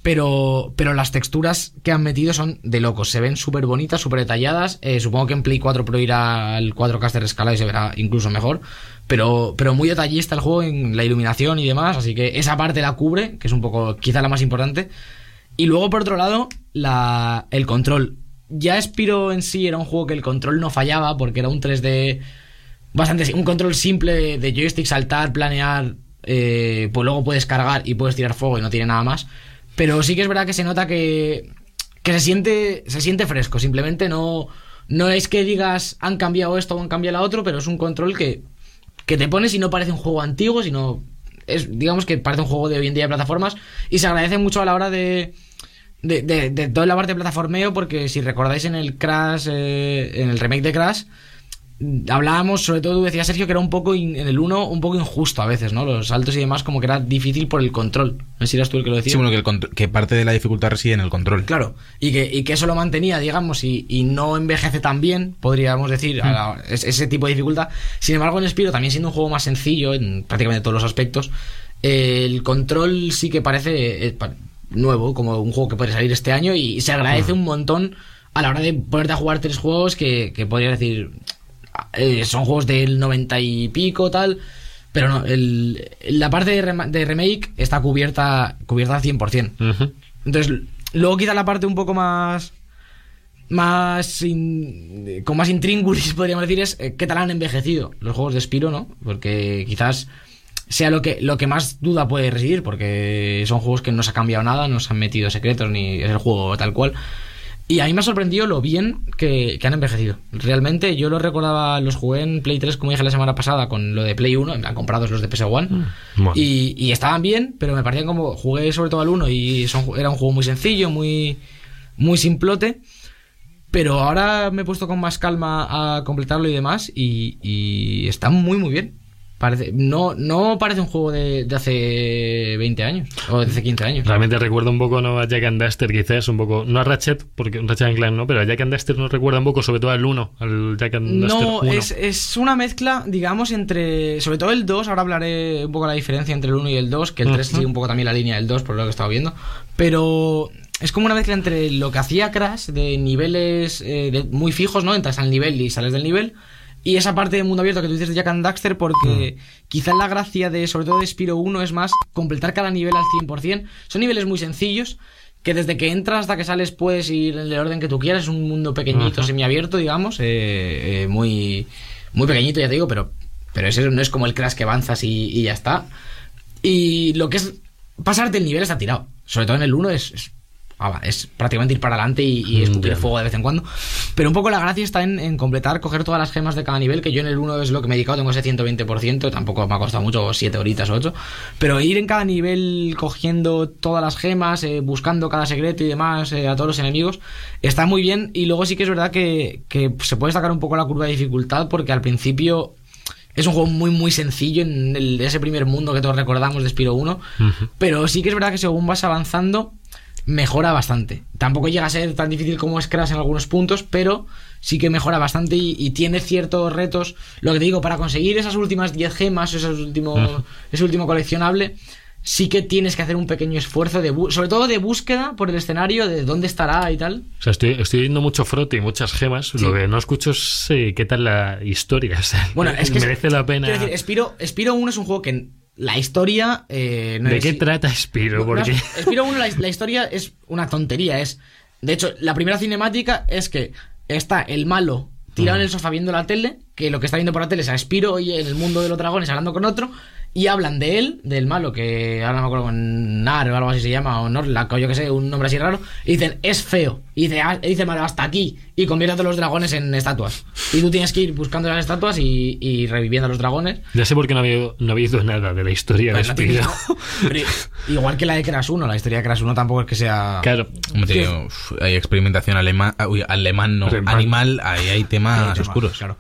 Pero, pero las texturas que han metido son de locos. Se ven súper bonitas, súper detalladas. Eh, supongo que en Play 4 Pro irá al 4K de escala y se verá incluso mejor. Pero, pero muy detallista el juego en la iluminación y demás. Así que esa parte la cubre, que es un poco quizá la más importante. Y luego, por otro lado, la, el control. Ya Spiro en sí era un juego que el control no fallaba porque era un 3D bastante un control simple de, joystick, saltar, planear, eh, pues luego puedes cargar y puedes tirar fuego y no tiene nada más. Pero sí que es verdad que se nota que, que se siente se siente fresco. Simplemente no no es que digas han cambiado esto o han cambiado lo otro, pero es un control que que te pones y no parece un juego antiguo, sino es digamos que parece un juego de hoy en día de plataformas y se agradece mucho a la hora de de, de, de toda la parte de plataformeo, porque si recordáis en el Crash, eh, en el remake de Crash, hablábamos, sobre todo tú decías Sergio, que era un poco, in- en el 1, un poco injusto a veces, ¿no? Los saltos y demás, como que era difícil por el control. No sé si eras tú el que lo decía. Sí, bueno, que, el que parte de la dificultad reside en el control. Claro, y que, y que eso lo mantenía, digamos, y, y no envejece tan bien, podríamos decir, a la- es- ese tipo de dificultad. Sin embargo, en Spiro, también siendo un juego más sencillo en prácticamente todos los aspectos, eh, el control sí que parece eh, nuevo, como un juego que puede salir este año, y se agradece un montón a la hora de ponerte a jugar tres juegos que, que podría decir, eh, son juegos del 90 y pico, tal. Pero no, el- la parte de, de remake está cubierta, cubierta al 100%. Ujú. Entonces, luego quizá la parte un poco más. Más. in- con más intríngulis, <laughs> podríamos decir, es eh, qué tal han envejecido los juegos de Spiro, ¿no? Porque quizás sea lo que, lo que más duda puede residir, porque son juegos que no se ha cambiado nada, no se han metido secretos, ni es el juego tal cual. Y a mí me ha sorprendido lo bien que, que han envejecido. Realmente yo los recordaba, los jugué en Play 3, como dije la semana pasada, con lo de Play 1, en plan, comprados los de PS1. Bueno. Y, y estaban bien, pero me parecían como. Jugué sobre todo al 1 y son, era un juego muy sencillo, muy, muy simplote. Pero ahora me he puesto con más calma a completarlo y demás. Y, y está muy, muy bien. Parece, no, no parece un juego de, de hace 20 años o de hace 15 años. Realmente recuerda un poco ¿no? a Jack and Duster, quizás, un poco. No a Ratchet, porque Ratchet and Clank no, pero a Jack and Duster nos recuerda un poco, sobre todo al 1, al Jack and Duster No, 1. es, es una mezcla, digamos, entre. Sobre todo el 2, ahora hablaré un poco la diferencia entre el 1 y el 2, que el 3 Ujú. sigue un poco también la línea del 2, por lo que he estado viendo. Pero es como una mezcla entre lo que hacía Crash, de niveles eh, de- muy fijos, ¿no? Entras al nivel y sales del nivel. Y esa parte de mundo abierto que tú dices de Jack and Daxter, porque quizás la gracia de, sobre todo de Spiro 1, es más completar cada nivel al 100%. Son niveles muy sencillos que desde que entras hasta que sales puedes ir en el orden que tú quieras. Es un mundo pequeñito, semiabierto, digamos, eh, eh, muy, muy pequeñito, ya te digo, pero, pero ese no es como el Crash que avanzas y, y ya está. Y lo que es pasarte el nivel está tirado. Sobre todo en el 1 es, es, es prácticamente ir para adelante y, y escupir Ya. fuego de vez en cuando. Pero un poco la gracia está en, en completar, coger todas las gemas de cada nivel, que yo en el 1 es lo que me he dedicado, tengo ese 120%, tampoco me ha costado mucho, 7 horitas o 8. Pero ir en cada nivel cogiendo todas las gemas, eh, buscando cada secreto y demás eh, a todos los enemigos, está muy bien. Y luego sí que es verdad que, que se puede sacar un poco la curva de dificultad, porque al principio es un juego muy muy sencillo en el- ese primer mundo que todos recordamos de Spiro 1, pero sí que es verdad que según vas avanzando mejora bastante. Tampoco llega a ser tan difícil como es Crash en algunos puntos, pero sí que mejora bastante y, y tiene ciertos retos. Lo que te digo, para conseguir esas últimas 10 gemas, esos últimos, ese último coleccionable, sí que tienes que hacer un pequeño esfuerzo, de sobre todo de búsqueda por el escenario, de dónde estará y tal. O sea, estoy, estoy viendo mucho frote y muchas gemas. Lo que no escucho es eh, qué tal la historia. <laughs> O sea, Bueno, es que merece la pena. Quiero decir, Spiro, Spiro 1 es un juego que la historia eh, no ¿De es- qué trata Spiro? Porque no, Spiro 1, la, la historia es una tontería. Es, de hecho, la primera cinemática es que está el malo tirado en el sofá viendo la tele, que lo que está viendo por la tele es a Spiro y en el mundo de los dragones hablando con otro, y hablan de él, del malo, que ahora no me acuerdo con Nar o algo así se llama, o Norlac, o yo que sé, un nombre así raro, y dicen, es feo. Y dice, "Ah", y dice malo, hasta aquí, y convierte a todos los dragones en estatuas. Y tú tienes que ir buscando las estatuas y, y reviviendo a los dragones. ya sé por qué no había, no había oído nada de la historia de Pues no Spiro. pero <laughs> igual que la de Crash 1, la historia de Crash 1 tampoco es que sea... Claro. Hombre, tío, uf, hay experimentación alemán, uy, alemán no, Alemán. animal, ahí hay temas Sí, oscuros. Claro.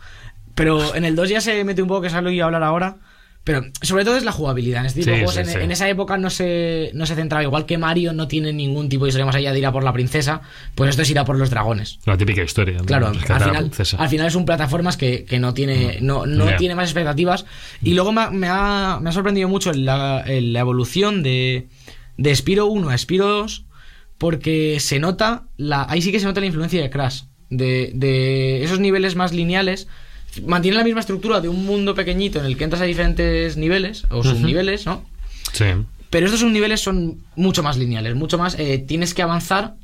Pero en el 2 ya se mete un poco, que iba a hablar ahora. Pero sobre todo es la jugabilidad. En este tipo Sí, de juegos, sí, en, sí. en esa época no se, no se centraba. Igual que Mario no tiene ningún tipo de historia más allá de ir a por la princesa, pues esto es ir a por los dragones. La típica historia. ¿no? Claro, al Rescatar final, al final es un plataformas que, que no tiene no, no Ya. tiene más expectativas. Y luego me ha, me ha, me ha sorprendido mucho la, la evolución de, de Spiro 1 a Spiro 2, porque se nota, la, ahí sí que se nota la influencia de Crash. De, de esos niveles más lineales. Mantiene la misma estructura de un mundo pequeñito en el que entras a diferentes niveles o subniveles, ¿no? Sí. Pero estos subniveles son mucho más lineales, mucho más. eh, tienes que avanzar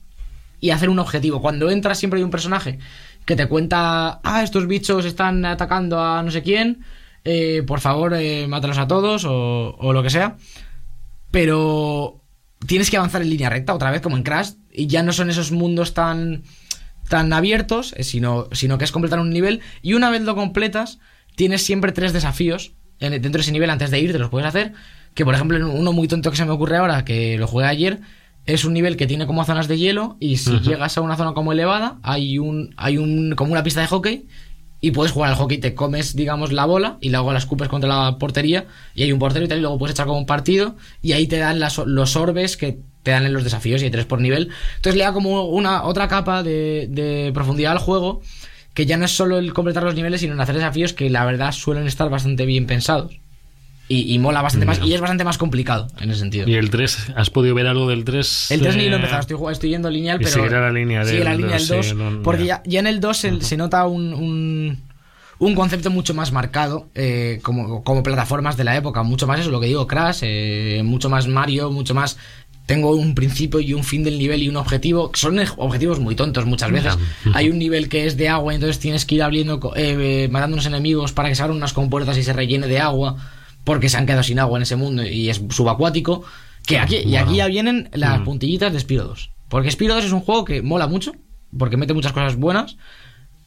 y hacer un objetivo. Cuando entras, siempre hay un personaje que te cuenta: Ah, estos bichos están atacando a no sé quién, eh, por favor, eh, mátalos a todos o, o lo que sea. Pero tienes que avanzar en línea recta otra vez, como en Crash, y ya no son esos mundos tan tan abiertos, eh, sino, sino que es completar un nivel. Y una vez lo completas, tienes siempre tres desafíos en- dentro de ese nivel antes de ir, te los puedes hacer. Que por ejemplo, uno muy tonto que se me ocurre ahora, que lo jugué ayer, es un nivel que tiene como zonas de hielo. Y si llegas a una zona como elevada, hay un, hay un, como una pista de hockey. Y puedes jugar al hockey, te comes, digamos, la bola y luego la escupes contra la portería. Y hay un portero y tal, y luego puedes echar como un partido. Y ahí te dan las- los orbes que te dan en los desafíos y hay tres por nivel. Entonces le da como una otra capa de, de profundidad al juego. Que ya no es solo el completar los niveles, sino en hacer desafíos que la verdad suelen estar bastante bien pensados. Y, y mola bastante más. Y es bastante más complicado en ese sentido. ¿Y el 3? ¿Has podido ver algo del 3? El 3 ni lo he empezado, estoy, jugando- estoy yendo lineal, pero. seguirá la línea sigue del la línea del 2. 2, sí, no- porque ya. ya, en el 2 se, se nota un, un, un concepto mucho más marcado, eh, como, como plataformas de la época. Mucho más eso, lo que digo, Crash, eh, mucho más Mario, mucho más. Tengo un principio y un fin del nivel y un objetivo. Son ej- objetivos muy tontos muchas veces. Hay un nivel que es de agua, entonces tienes que ir abriendo, eh, eh, matando unos enemigos para que se abran unas compuertas y se rellene de agua, porque se han quedado sin agua en ese mundo y es subacuático. Que aquí, y aquí ya vienen las puntillitas de Spiro 2. Porque Spiro 2 es un juego que mola mucho, porque mete muchas cosas buenas,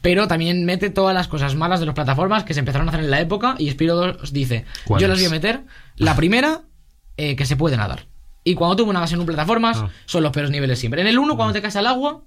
pero también mete todas las cosas malas de las plataformas que se empezaron a hacer en la época. Y Spiro 2 dice. Yo las voy a meter. La primera, eh, que se puede nadar. Y cuando tú nadas en un plataformas, Ah. son los peores niveles siempre. En el 1, cuando te caes al agua,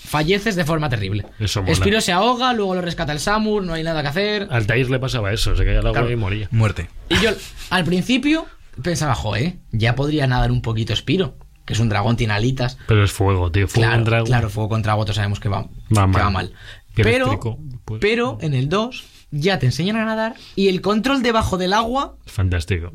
falleces de forma terrible. Eso mola. Spiro se ahoga, luego lo rescata el Samur, no hay nada que hacer. Al Tair le pasaba eso, se caía al agua Claro. y moría. Muerte. Y yo al principio pensaba, joder, ya podría nadar un poquito Spiro, que es un dragón, tiene alitas. Pero es fuego, tío. Fuego Claro, contra agua. claro, fuego contra agua, todos sabemos que va, Va que mal. va mal. Pero, eléctrico, pues. pero en el 2 ya te enseñan a nadar y el control debajo del agua, Fantástico.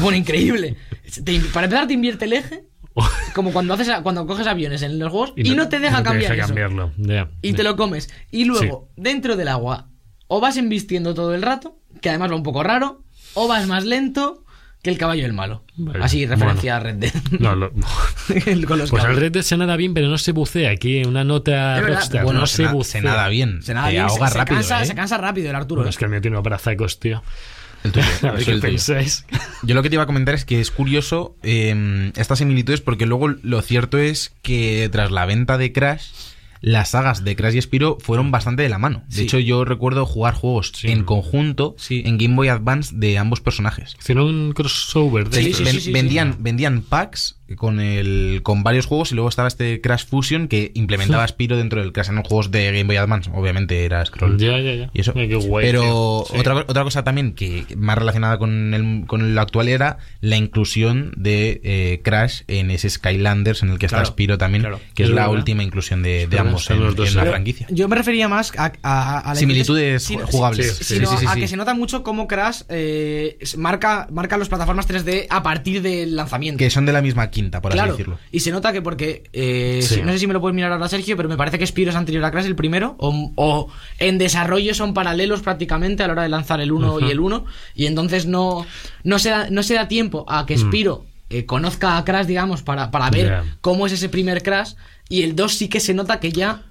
bueno, increíble. Te- para empezar te invierte el eje, <laughs> como cuando haces cuando coges aviones en los juegos y, no, te deja cambiar eso. cambiarlo. ya. Y te lo comes. Y luego, dentro del agua, o vas embistiendo todo el rato, que además va un poco raro, o vas más lento, que el caballo del malo. Vale, Así, referencia a Red Dead. No, lo- <laughs> Con los pues al. Red Dead se nada bien, pero no se bucea. Aquí una nota. Rockstar, Bueno, no se, se, bucea. se nada bien. Se, nada te bien, se- ahoga se rápido, cansa, ¿eh? se cansa rápido el Arturo. Bueno, ¿eh? es que el mío tiene brazacos, tío. El tuyo, <laughs> A ver el qué tuyo. pensáis. <laughs> Yo lo que te iba a comentar es que es curioso eh, estas similitudes porque luego lo cierto es que tras la venta de Crash, las sagas de Crash y Spiro fueron bastante de la mano. De Sí. hecho, yo recuerdo jugar juegos Sí. en conjunto Sí. en Game Boy Advance de ambos personajes. Hicieron un crossover de sí, vendían, vendían packs con el con varios juegos y luego estaba este Crash Fusion que implementaba Spiro dentro del Crash. Eran juegos de Game Boy Advance, obviamente era scroll. Ya, ya, ya. Y eso. Mira, qué guay, Pero. Sí. otra, otra cosa también que más relacionada con, el, con lo actual era la inclusión de eh, Crash en ese Skylanders en el que está Claro, Spiro también, claro. que es Es la verdad. última inclusión de, ambos en, los dos en la ahí. franquicia. Yo me refería más a, a- a la Similitudes jugables. sí, Sí, sino sí, sí, a que se nota mucho cómo Crash eh, marca, marca las plataformas 3D a partir del lanzamiento. Que son de la misma quinta, por claro, así decirlo. y se nota que porque, eh, Sí. si- no sé si me lo puedes mirar ahora Sergio, pero me parece que Spiro es anterior a Crash el primero, o, o en desarrollo son paralelos prácticamente a la hora de lanzar el 1 y el 1, y entonces no, no, se, da, no se da tiempo a que Spiro eh, conozca a Crash, digamos, para, para ver Ya. cómo es ese primer Crash, y el 2 sí que se nota que ya...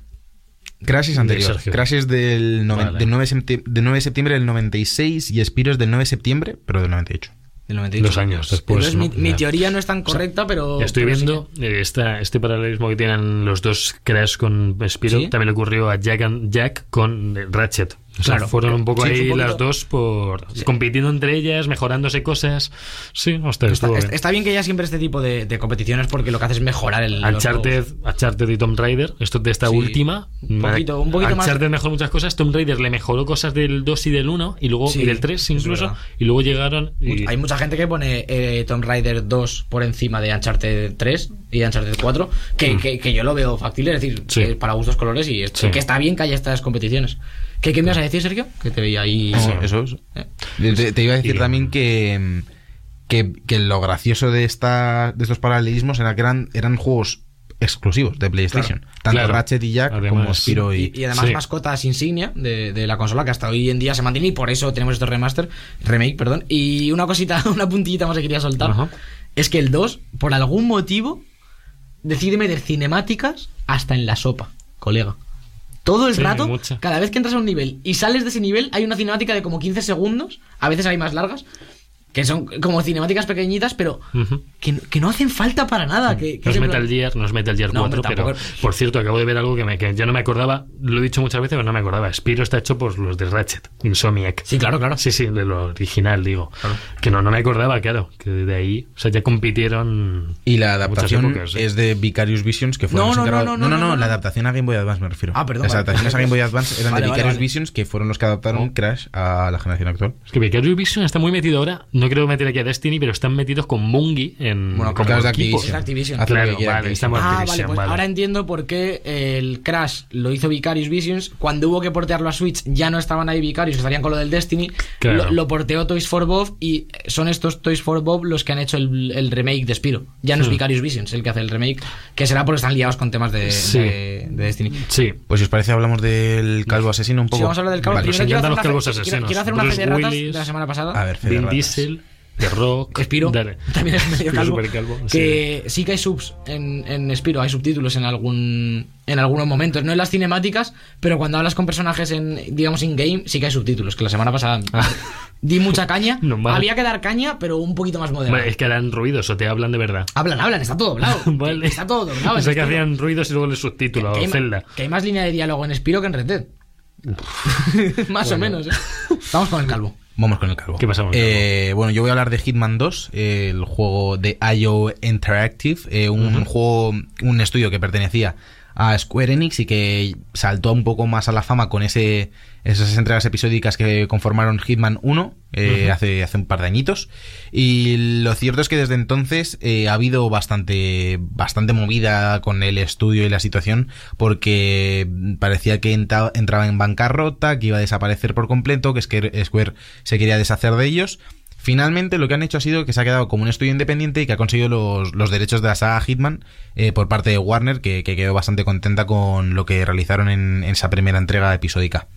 Crash es anterior. Sergio. Crash es del, Vale. del 9, septi- del 9 de septiembre del 96 y Spiro es del 9 de septiembre, pero del 98. Del 98. Dos años después. Entonces, mi, ¿no? mi Ya. teoría no es tan correcta, pero... Estoy pero viendo eh, esta, este paralelismo que tienen los dos Crash con Spiro. ¿Sí? También le ocurrió a Jack, and- Jack con eh, Ratchet. O sea, Claro. fueron un poco Sí, ahí un las dos por compitiendo entre ellas, mejorándose cosas. Sí, hostia, Está, bien. está bien que haya siempre este tipo de, de competiciones porque lo que hace es mejorar el. Uncharted, y Tomb Raider, esto de esta Sí. última. Un poquito- un poquito más- Uncharted mejoró muchas cosas, Tomb Raider le mejoró cosas del 2 y del 1 y luego Sí, y del 3 es incluso y luego llegaron y- Hay mucha gente que pone eh, Tomb Raider 2 por encima de Uncharted 3 y Uncharted 4, que, que, que yo lo veo factible, es decir, Mm. Sí. para gustos colores y es- Sí. que está bien que haya estas competiciones. ¿Qué, qué me vas a decir, Sergio? Que te veía ahí. No, eso es. Eh. Te, te iba a decir Y- también que, que, que lo gracioso de, esta, de estos paralelismos era que eran, eran juegos exclusivos de PlayStation. Tanto Claro. Ratchet y Jack Además, como Spiro y... Y, y además Sí. mascotas insignia de, de la consola que hasta hoy en día se mantiene y por eso tenemos estos remaster, remake, perdón. Y una cosita, <laughs> una puntillita más que quería soltar. Ajá. Es que el 2, por algún motivo, decide meter cinemáticas hasta en la sopa, colega. Todo el Sí, rato, mucha. cada vez que entras a un nivel y sales de ese nivel, hay una cinemática de como 15 segundos, a veces hay más largas, que son como cinemáticas pequeñitas, pero Ujú. que, que no hacen falta para nada. Que, que No es Metal Gear, no es Metal Gear No, 4, hombre, pero por cierto, acabo de ver algo que, me, que ya no me acordaba. Lo he dicho muchas veces, pero no me acordaba. Spiro está hecho por los de Ratchet, Insomniac. Sí, claro, claro. Sí, sí, de lo original, digo. Que no, no me acordaba, claro. Que de ahí, o sea, ya compitieron. Y la adaptación épocas, ¿eh? es de Vicarious Visions, que fueron No, los no, no, encargados- no, no, no, no. la adaptación a Game Boy Advance me refiero. Ah, perdón, Las vale. adaptaciones a Game Boy Advance eran Vale, de Vicarious vale. Visions, que fueron los que adaptaron Crash a la generación actual. Es que Vicarious Vision está muy metido ahora. No creo meter aquí a Destiny, pero están metidos con Bungie en. Bueno, como claro, es de equipo. Activision. Es Activision. Claro, quiera vale, Activision. estamos Ah, vale, Activision, pues vale. ahora entiendo por qué el Crash lo hizo Vicarious Visions. Cuando hubo que portearlo a Switch, ya no estaban ahí Vicarious, estarían con lo del Destiny. Claro. Lo, lo porteó Toys for Bob y son estos Toys for Bob los que han hecho el, el remake de Spiro. Ya no es Vicarious Visions el que hace el remake, que será porque están liados con temas de, Sí. de- de Destiny. Sí. Pues si os parece hablamos del calvo asesino un poco. Si vamos a hablar del. Nos primero quiero hacer, encantan los una, calvos fe- quiero, quiero hacer una Bruce fe de ratas Willis. de la semana pasada. A ver, Vin. Diesel, The Rock. Spiro Dale. <laughs> también es medio calvo, supercalvo, que sí. que hay subs en, en Spiro hay subtítulos en algún en algunos momentos no en las cinemáticas pero cuando hablas con personajes en digamos in game sí que hay subtítulos que la semana pasada <laughs> di mucha caña <laughs> Ah. Normal. había que dar caña pero un poquito más moderado Vale, es que harán ruidos o te hablan de verdad. hablan hablan está todo doblado Vale. está todo doblado Pensé que hacían ruidos y luego les subtítulo que, o hay, Zelda. que hay más línea de diálogo en Spiro que en Red Dead más o menos ¿eh? vamos con el calvo Vamos con el calvo. ¿Qué pasa con el Eh, bueno, yo voy a hablar de Hitman 2, eh, el juego de IO Interactive, eh, un juego, un estudio que pertenecía a Square Enix y que saltó un poco más a la fama con ese esas entregas episódicas que conformaron Hitman 1 eh, hace, hace un par de añitos. Y lo cierto es que desde entonces eh, ha habido bastante, bastante movida con el estudio y la situación porque parecía que entraba en bancarrota, que iba a desaparecer por completo, que Square se quería deshacer de ellos. Finalmente, lo que han hecho ha sido que se ha quedado como un estudio independiente y que ha conseguido los, derechos de la saga Hitman eh, por parte de Warner, que, que quedó bastante contenta con lo que realizaron en, en esa primera entrega episódica.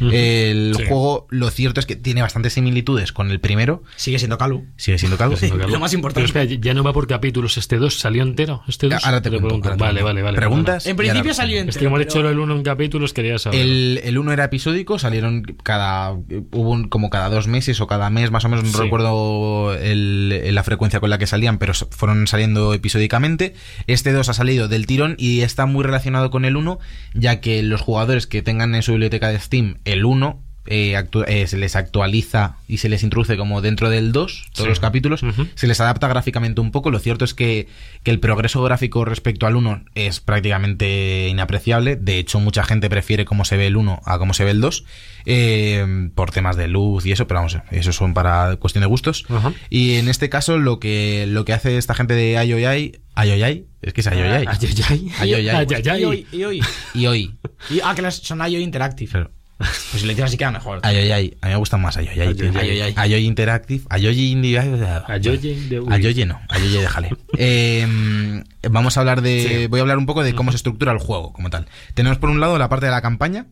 El Sí. juego, lo cierto es que tiene bastantes similitudes con el primero. Sigue siendo Calu. Sigue siendo calvo. <laughs> Lo más importante. Pero espera, ya no va por capítulos este 2, ¿salió entero este 2? Ahora te cuento, pregunto. ahora te vale, vale, vale. ¿Preguntas? En principio salió Es que entero. como he pero- hecho el 1 en capítulos, quería saber. El, el uno era episódico, salieron cada. Hubo un- como cada dos meses o cada mes, más o menos, no Sí. recuerdo el- la frecuencia con la que salían, pero fueron saliendo episódicamente. Este 2 ha salido del tirón y está muy relacionado con el 1, ya que los jugadores que tengan en su biblioteca de Steam el 1. eh, actu- eh, se les actualiza y se les introduce como dentro del 2, todos Sí. los capítulos, se les adapta gráficamente un poco. Lo cierto es que, que el progreso gráfico respecto al 1 es prácticamente inapreciable. De hecho, mucha gente prefiere cómo se ve el 1 a cómo se ve el 2, eh, por temas de luz y eso, pero vamos, eso son para cuestión de gustos. Y en este caso, lo que, lo que hace esta gente de IOI, IOI, es que es IOI. Ay, ay, ay. IOI. Ay, ay, ay. Y hoy, y hoy. <laughs> Ah, que son IO Interactive. Claro. Pues si le dices así queda mejor. IOI. A mí me gustan más tío. IOI. IOI Interactive. IOI Individual. Ayoye no, Ayoye déjale. <laughs> Eh, vamos a hablar de. Sí. Voy a hablar un poco de cómo se estructura el juego como tal. Tenemos por un lado la parte de la campaña,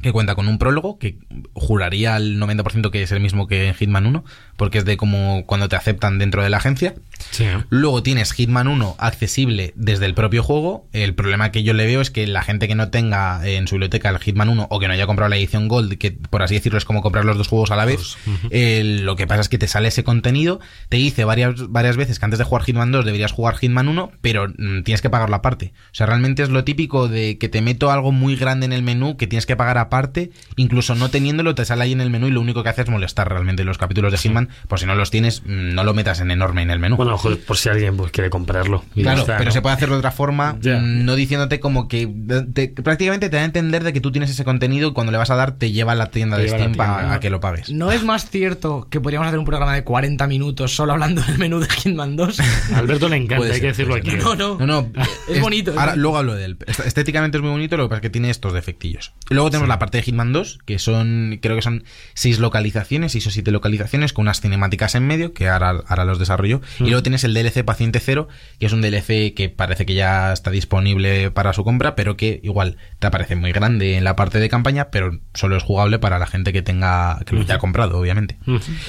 que cuenta con un prólogo, que juraría al 90% que es el mismo que en Hitman 1, porque es de como cuando te aceptan dentro de la agencia. Sí. Luego tienes Hitman 1 accesible desde el propio juego. El problema que yo le veo es que la gente que no tenga en su biblioteca el Hitman 1 o que no haya comprado la edición Gold, que por así decirlo es como comprar los dos juegos a la vez, eh, lo que pasa es que te sale ese contenido, te dice varias, varias veces que antes de jugar Hitman 2 deberías jugar Hitman 1, pero mm, tienes que pagar la parte. O sea, realmente es lo típico de que te meto algo muy grande en el menú que tienes que pagar aparte, incluso no teniéndolo, te sale ahí en el menú y lo único que hace es molestar realmente los capítulos de Hitman, por si no los tienes, mm, no lo metas en enorme en el menú. Bueno, joder, por si alguien pues, quiere comprarlo. Claro, está, pero ¿no? se puede hacer de otra forma, mm, no diciéndote como que te- prácticamente te da a entender de que tú tienes ese contenido y cuando le vas a dar te lleva a la tienda Te de Steam tienda. a que lo pagues. ¿No es más cierto que podríamos hacer un programa de 40 minutos solo hablando del menú de Hitman 2? A <laughs> Alberto le encanta, hay que decirlo aquí. No, no. No, no, Es bonito, Ahora, bonito. luego hablo de él. Est- Estéticamente es muy bonito, lo que pasa es que tiene estos defectillos. Luego tenemos la parte de Hitman 2, que son, creo que son seis localizaciones, seis o siete localizaciones, con unas cinemáticas en medio, que ahora, ahora los desarrollo. Y luego tienes el DLC Paciente Cero, que es un DLC que parece que ya está disponible para su compra, pero que igual te aparece muy grande en la parte de campaña, pero solo es jugable para la gente que tenga, que lo haya comprado, obviamente.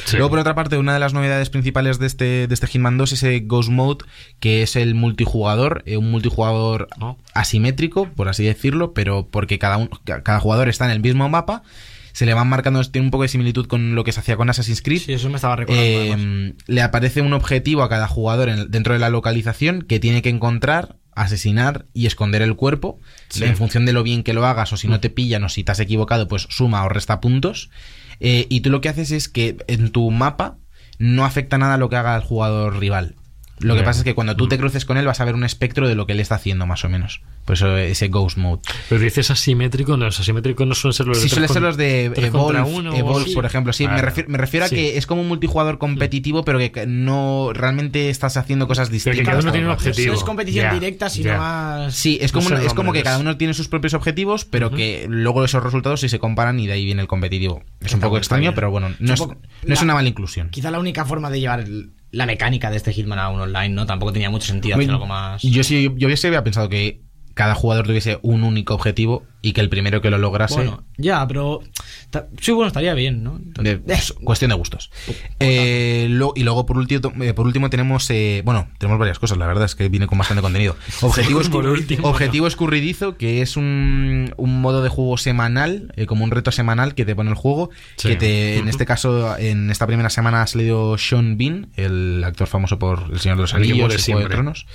Sí. Luego, por otra parte, una de las novedades principales de este, de este Hitman 2 es ese Ghost Mode, que es el multijugador, eh, un multijugador Oh. asimétrico, por así decirlo, pero porque cada, un- ca- cada jugador está en el mismo mapa, se le van marcando, tiene un poco de similitud con lo que se hacía con Assassin's Creed. Sí, eso me estaba recordando. Eh, le aparece un objetivo a cada jugador en- dentro de la localización que tiene que encontrar, asesinar y esconder el cuerpo. Sí. En función de lo bien que lo hagas o si no te pillan o si te has equivocado, pues suma o resta puntos. Eh, y tú lo que haces es que en tu mapa no afecta nada lo que haga el jugador rival. Lo que pasa es que cuando tú te cruces con él vas a ver un espectro de lo que él está haciendo, más o menos. Por eso ese Ghost Mode. Pero dices asimétrico, no, los asimétricos no suelen ser los de Sí, tres suele ser los de contra Evolve, Evolve, por ejemplo. Sí, me refiero, me refiero a Sí. que es como un multijugador competitivo, pero que no realmente estás haciendo cosas que distintas. cada uno tiene un objetivo. No es competición directa, sino más. Sí, es como, No sé es como que cada uno tiene sus propios objetivos, pero que luego esos resultados sí se comparan y de ahí viene el competitivo. Es un poco extraño, pero bueno, no es, no es una mala inclusión. Quizá la única forma de llevar el- la mecánica de este Hitman a un online, ¿no? Tampoco tenía mucho sentido hacer algo más. Yo sí, yo hubiese había pensado que cada jugador tuviese un único objetivo y que el primero que lo lograse Bueno, ya, pero. Sí, bueno, estaría bien, ¿no? De- es cuestión de gustos. Eh, lo- y luego, por último, eh, por último tenemos. eh, bueno, tenemos varias cosas, la verdad es que viene con bastante <laughs> contenido. Objetivo, Por escurri- último, objetivo escurridizo, que es un, un modo de juego semanal, eh, como un reto semanal que te pone el juego. Sí. Que te, en este caso, en esta primera semana ha salido Sean Bean, el actor famoso por El Señor de los Anillos y Juego de. Tronos.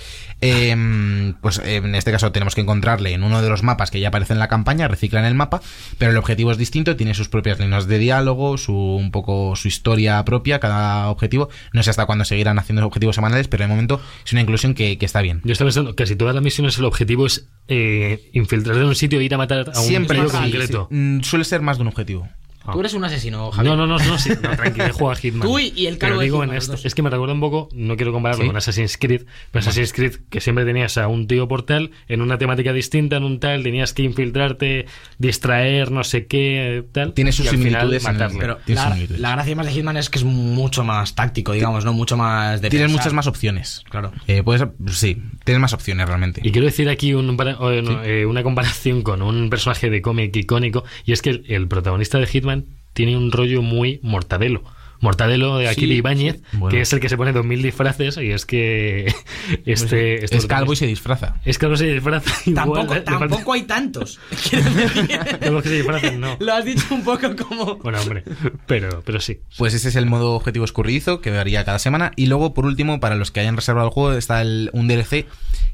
Eh, pues eh, en este caso tenemos que encontrarle en uno de los mapas que ya aparece en la campaña, reciclan el mapa, pero el objetivo es distinto, tiene sus propias líneas de diálogo, su un poco su historia propia, cada objetivo. No sé hasta cuándo seguirán haciendo objetivos semanales, pero de momento es una inclusión que, que está bien. Yo estaba pensando que si todas las misiones el objetivo es eh, infiltrarte en un sitio e ir a matar a un Siempre sí, concreto. sí. Mm, suele ser más de un objetivo. Tú eres un asesino, Javier. No, no, no, no, sí, no, tranquilo, juega a Hitman. Tú y- el calvo Pero de digo Hitman, en esto, es que me recuerda un poco, no quiero compararlo ¿Sí? con Assassin's Creed, pero Assassin's Creed que siempre tenías a un tío por tal, en una temática distinta, en un tal, tenías que infiltrarte, distraer, no sé qué, tal. Tiene sus y al final similitudes en el- matarle. Pero la, similitudes. la gracia más de Hitman es que es mucho más táctico, digamos, ¿no? Mucho más de Tienes pensar. muchas más opciones. Claro. Eh, puedes, sí, tienes más opciones realmente. Y quiero decir aquí un no, eh, una comparación con un personaje de cómic icónico, y es que el, el protagonista de Hitman tiene un rollo muy mortadelo. Mortadelo de aquí Sí, de Ibáñez, Bueno. que es el que se pone 2000 disfraces, y es que <laughs> este, este es calvo y se disfraza. Es calvo y se disfraza <laughs> igual. Tampoco, hay tantos. <laughs> Calvos que se disfrazan, no. Lo has dicho un poco como. Bueno, hombre, pero, pero sí. Pues ese es el modo objetivo escurridizo que varía cada semana. Y luego, por último, para los que hayan reservado el juego, está el- un DLC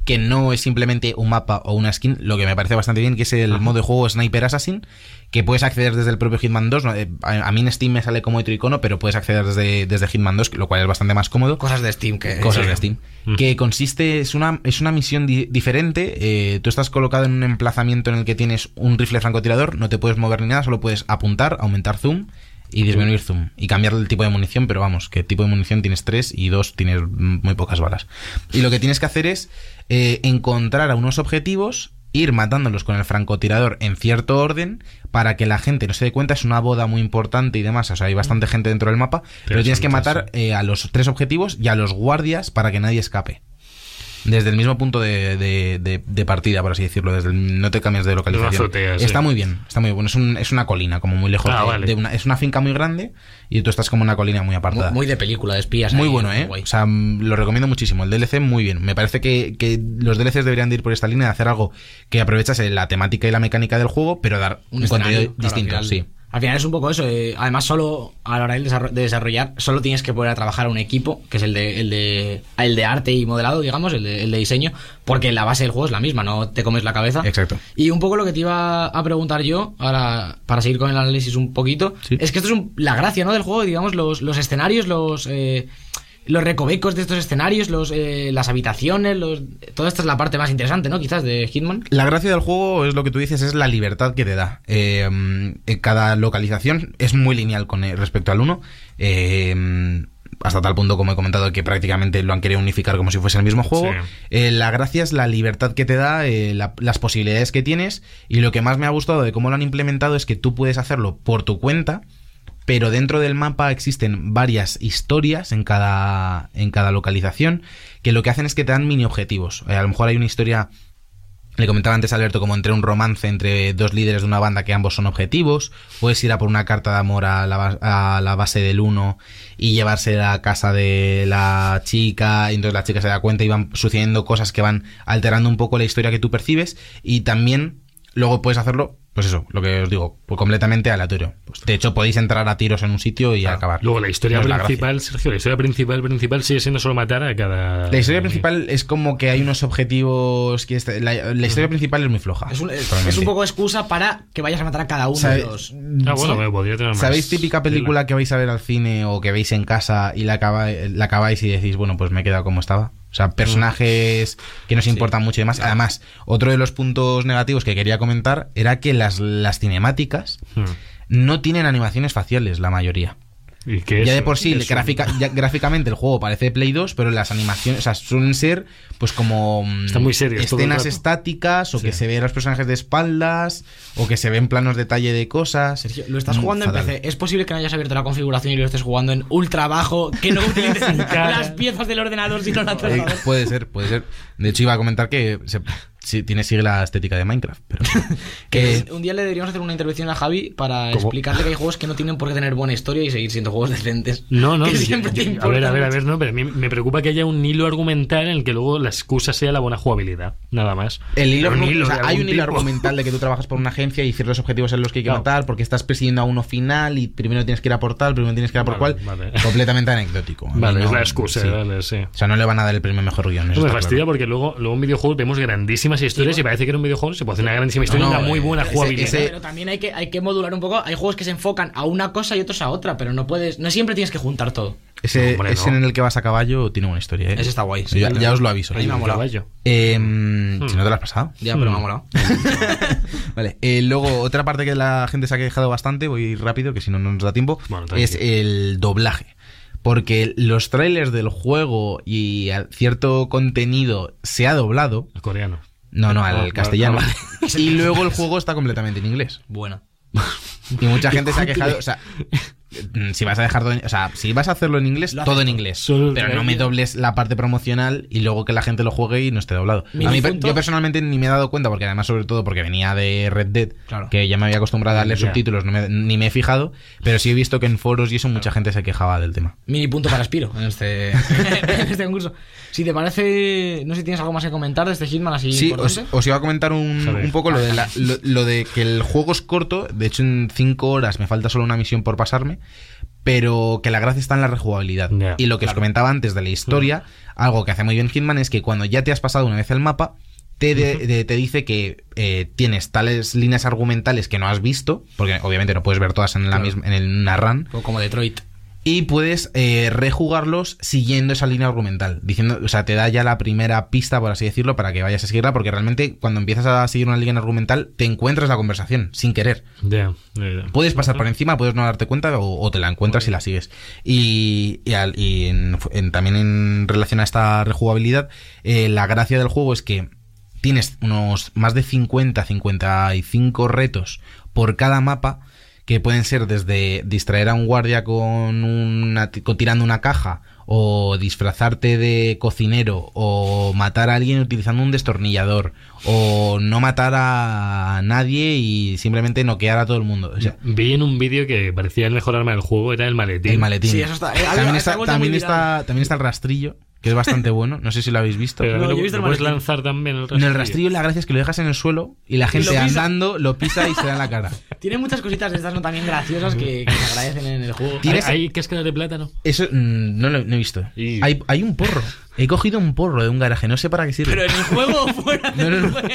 que no es simplemente un mapa o una skin, lo que me parece bastante bien, que es el modo de juego Sniper Assassin, que puedes acceder desde el propio Hitman 2. ¿no? Eh, A, mí en Steam me sale como otro icono, pero puedes acceder desde, desde Hitman 2, lo cual es bastante más cómodo. Cosas de Steam que. Cosas sí. de Steam. Mm. Que consiste, es una, es una misión di- diferente. eh, tú estás colocado en un emplazamiento en el que tienes un rifle francotirador, no te puedes mover ni nada, solo puedes apuntar, aumentar zoom y disminuir zoom. Y cambiar el tipo de munición, pero vamos, que tipo de munición tienes tres y dos tienes muy pocas balas. Y lo que tienes que hacer es eh, encontrar a unos objetivos. Ir matándolos con el francotirador en cierto orden para que la gente no se dé cuenta. Es una boda muy importante y demás. O sea, hay bastante gente dentro del mapa. Pero, tienes que matar eh, a los tres objetivos y a los guardias para que nadie escape. Desde el mismo punto de, de- de- de partida, por así decirlo. Desde el- no te cambias de localización. azotea, sí. está muy bien, está muy bueno. Es, un- es una colina, como muy lejos Ah, de, vale. de una. Es una finca muy grande y tú estás como una colina muy apartada. Muy, muy de película, de espías. Muy ahí, bueno, ¿eh? O sea, mm, lo recomiendo muchísimo. El DLC muy bien. Me parece que, que los DLCs deberían de ir por esta línea de hacer algo que aprovechase la temática y la mecánica del juego, pero dar un, contenido claro, distinto, final- sí. Al final es un poco eso. eh, además, solo a la hora de desarrollar, solo tienes que poder trabajar a un equipo, que es el de, el de, el de arte y modelado, digamos, el de, el de diseño, porque la base del juego es la misma, no te comes la cabeza. Exacto. Y un poco lo que te iba a preguntar yo, ahora para seguir con el análisis un poquito, Sí. es que esto es un- la gracia ¿no? del juego, digamos, los, los escenarios, los, eh, los recovecos de estos escenarios, los, eh, las habitaciones, los, toda esta es la parte más interesante, ¿no? Quizás de Hitman. La gracia del juego es lo que tú dices, es la libertad que te da. Eh, en cada localización es muy lineal con eh, respecto al 1. eh, hasta tal punto, como he comentado, que prácticamente lo han querido unificar como si fuese el mismo juego. Sí. Eh, la gracia es la libertad que te da, eh, la- las posibilidades que tienes. Y lo que más me ha gustado de cómo lo han implementado es que tú puedes hacerlo por tu cuenta. Pero dentro del mapa existen varias historias en cada, en cada localización que lo que hacen es que te dan mini objetivos. Eh, a lo mejor hay una historia le comentaba antes Alberto como entre un romance entre dos líderes de una banda que ambos son objetivos. Puedes ir a por una carta de amor a la, bas- a la base del uno y llevarse a casa de la chica. Y entonces la chica se da cuenta y van sucediendo cosas que van alterando un poco la historia que tú percibes. Y también luego puedes hacerlo, pues eso, lo que os digo, pues completamente aleatorio. Pues, de hecho, podéis entrar a tiros en un sitio y acabar. Luego la historia No es la principal, Sergio, la historia principal, principal sigue siendo solo matar a cada. La historia principal es como que hay unos objetivos que este- la, la historia principal es muy floja. Es un, es- poco excusa para que vayas a matar a cada uno ¿Sabe- de los. Ah, bueno, me podría tener más. ¿Sabéis típica película que vais a ver al cine o que veis en casa y la, acaba- la acabáis y decís, bueno, pues me he quedado como estaba? O sea, personajes que nos importan mucho y demás. Además, otro de los puntos negativos que quería comentar era que las, las cinemáticas Hmm. no tienen animaciones faciales, la mayoría. ¿Y qué Ya de por sí, gráfica- ya- gráficamente el juego parece Play 2, pero las animaciones, o sea, suelen ser pues como mm, Están muy escenas estáticas o Sí. que se ven los personajes de espaldas o que se ven planos detalle de cosas. Sergio, lo estás Mm, jugando en fatal. PC. ¿Es posible que no hayas abierto la configuración y lo estés jugando en ultra bajo? Que no <laughs> utilices las piezas del ordenador sino la Eh, puede ser, puede ser. De hecho, iba a comentar que se- sí, tiene sigue la estética de Minecraft, pero <laughs> que Que un día le deberíamos hacer una intervención a Javi para ¿Cómo? explicarle que hay juegos que no tienen por qué tener buena historia y seguir siendo juegos decentes. No, no, <laughs> Que yo- siempre yo- te a ver, a ver, a ver, no, pero a mí me preocupa que haya un hilo argumental en el que luego la excusa sea la buena jugabilidad, nada más. el hilo, un o sea, hay un hilo tipo. argumental de que tú trabajas por una agencia y ciertos objetivos en los que hay que Claro. matar porque estás persiguiendo a uno final y primero tienes que ir a por tal, primero tienes que ir a por Vale, cual. vale. <laughs> Completamente anecdótico. Vale, no- es la excusa, sí. vale, sí. O sea, no le van a dar el premio mejor guion. eso me fastidia claro. porque luego, luego en videojuegos vemos grandísimas historias y parece que en un videojuego se puede hacer una grandísima historia y No, una muy eh, buena ese- jugabilidad. ese- Pero también hay que, hay que modular un poco. Hay juegos que se enfocan a una cosa y otros a otra, pero no puedes. No siempre tienes que juntar todo. Ese, Hombre, ese no. en el que vas a caballo tiene una historia, ¿eh? Ese está guay, sí. ya, ya os lo aviso. A mí me ha molado. Eh, Si no te lo has pasado. Ya, pero me ha Mm. molado. <laughs> Vale, eh, luego otra parte que la gente se ha quejado bastante, voy rápido, que si no, no nos da tiempo, Bueno, es el doblaje. Porque los trailers del juego y cierto contenido se ha doblado. El coreano. No, no, al castellano. <laughs> Y luego el juego está completamente en inglés. Buena. <laughs> Y mucha gente se ha quejado, o sea, mm, si vas a dejar todo o sea, si vas a hacerlo en inglés, todo en inglés, pero no me dobles la parte promocional y luego que la gente lo juegue y no esté doblado. A mí, yo personalmente ni me he dado cuenta porque además sobre todo porque venía de Red Dead, Claro. que ya me había acostumbrado a leer Ya. subtítulos, no me- ni me he fijado, pero sí he visto que en foros y eso mucha gente se quejaba del tema. Mini punto para Spiro en este, <laughs> en este concurso. Si te parece, no sé si tienes algo más que comentar de este Hitman así. Sí, os, os iba a comentar un, un poco lo de, la- <laughs> lo, lo de que el juego es corto, de hecho en 5 horas me falta solo una misión por pasarme, pero que la gracia está en la rejugabilidad. Y lo que os comentaba antes de la historia, algo que hace muy bien Hitman es que cuando ya te has pasado una vez el mapa, te, de- de- te dice que eh, tienes tales líneas argumentales que no has visto, porque obviamente no puedes ver todas en la misma en el- una run, O como Detroit. Y puedes eh, rejugarlos siguiendo esa línea argumental. Diciendo, o sea, te da ya la primera pista, por así decirlo, para que vayas a seguirla, porque realmente cuando empiezas a seguir una línea argumental, te encuentras la conversación, sin querer. Ya, ya, ya. Puedes pasar por encima, puedes no darte cuenta, o, o te la encuentras y la sigues. Y, y al- y en- en- también en relación a esta rejugabilidad, eh, la gracia del juego es que tienes unos más de 50, 55 retos por cada mapa que pueden ser desde distraer a un guardia con una con- tirando una caja o disfrazarte de cocinero o matar a alguien utilizando un destornillador o no matar a nadie y simplemente noquear a todo el mundo. O sea, Vi en un vídeo que parecía el mejor arma del juego, era el maletín. el maletín. Sí, eso está- eh, también, está, también, está, también está el rastrillo, que es bastante bueno. No sé si lo habéis visto. Pero No, no, yo he visto el puedes lanzar también el En rastrillo. el rastrillo la gracia es que lo dejas en el suelo y la gente andando lo pisa y se da en la cara. <laughs> Tiene muchas cositas de estas no también graciosas que, que se agradecen en el juego. ¿Hay, ¿Tienes- hay cáscaras de plátano? Eso mm, no lo no he visto. Y- Hay, hay un porro. He cogido un porro de un garaje, no sé para qué sirve. Pero en el juego o <laughs> fuera No, del no, no. juego.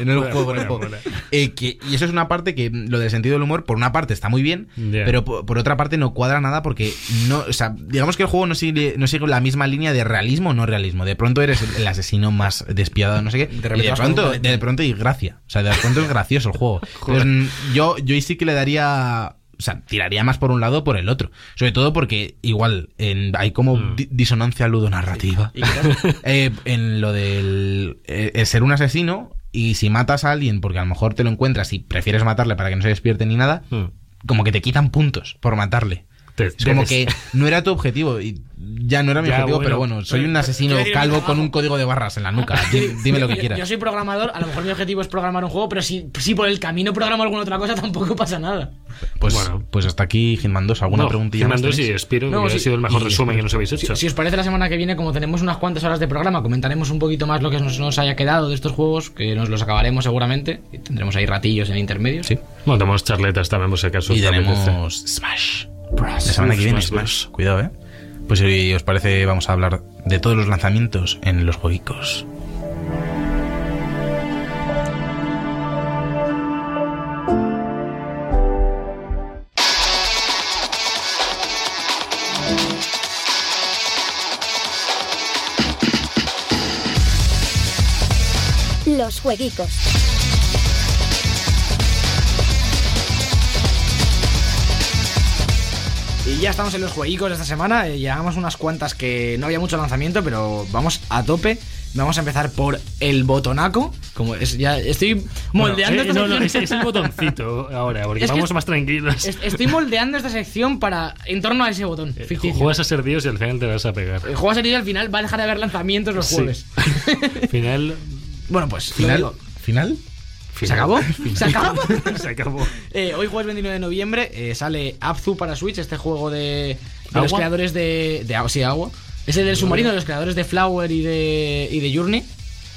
En el juego, en el fuera, juego. fuera. Eh, que- y eso es una parte que mm, lo del sentido del humor, por una parte está muy bien, pero por, por otra parte no cuadra nada porque no, o sea, digamos que el juego no sigue, no sigue la misma línea de realismo o no realismo. De pronto eres el, el asesino más despiadado, no sé qué. De y repente de pronto, de pronto y gracia. O sea, de pronto es gracioso el juego. <laughs> Entonces, yo, yo ahí sí que le daría. O sea, tiraría más por un lado o por el otro. Sobre todo porque igual en- hay como Mm. di- disonancia ludonarrativa. Quizás- <laughs> Eh, en lo del eh, el ser un asesino y si matas a alguien porque a lo mejor te lo encuentras y prefieres matarle para que no se despierte ni nada, Mm. como que te quitan puntos por matarle. Te- como que no era tu objetivo y ya no era mi Ya, objetivo, bueno. pero bueno, soy un asesino calvo con un código de barras en la nuca. <laughs> Di- Dime lo que quieras. Yo soy programador, a lo mejor mi objetivo es programar un juego, pero si, si por el camino programo alguna otra cosa tampoco pasa nada. Pues, Bueno. pues hasta aquí Hitman 2. ¿Alguna No, preguntilla Hitman más 2 y? Spiro, No, que sí. ha sido el mejor resumen que nos habéis Si, hecho. si os parece la semana que viene, como tenemos unas cuantas horas de programa, comentaremos un poquito más lo que nos, nos haya quedado de estos juegos, que nos los acabaremos seguramente, y tendremos ahí ratillos en intermedios. Sí. Bueno, tenemos charletas también, por si acaso. Y tenemos Smash. La semana que viene Smash. Cuidado, eh. Pues si os parece, vamos a hablar de todos los lanzamientos en los jueguicos. Los jueguicos. Y ya estamos en los jueguicos de esta semana. eh, llevamos unas cuantas que no había mucho lanzamiento, pero vamos a tope. Vamos a empezar por el botonaco. Como es, ya estoy moldeando Bueno, eh, esta no, no, sección. es, es el botoncito ahora, porque Es vamos más tranquilos. Es- Estoy moldeando esta sección para en torno a ese botón. Eh. Juegas a ser Dios y al final te vas a pegar. El juego a salir y al final va a dejar de haber lanzamientos los Sí. jueves. Al <laughs> <laughs> final. bueno, pues. lo ¿Final? ¿Final? ¿Se final. <laughs> acabó? ¿Se acabó? <laughs> Se acabó. Eh, hoy jueves 29 de noviembre eh, sale Abzu para Switch, este juego de, de los creadores de, de agua, sí, agua. Es el del submarino de los creadores de Flower y de, y de Journey.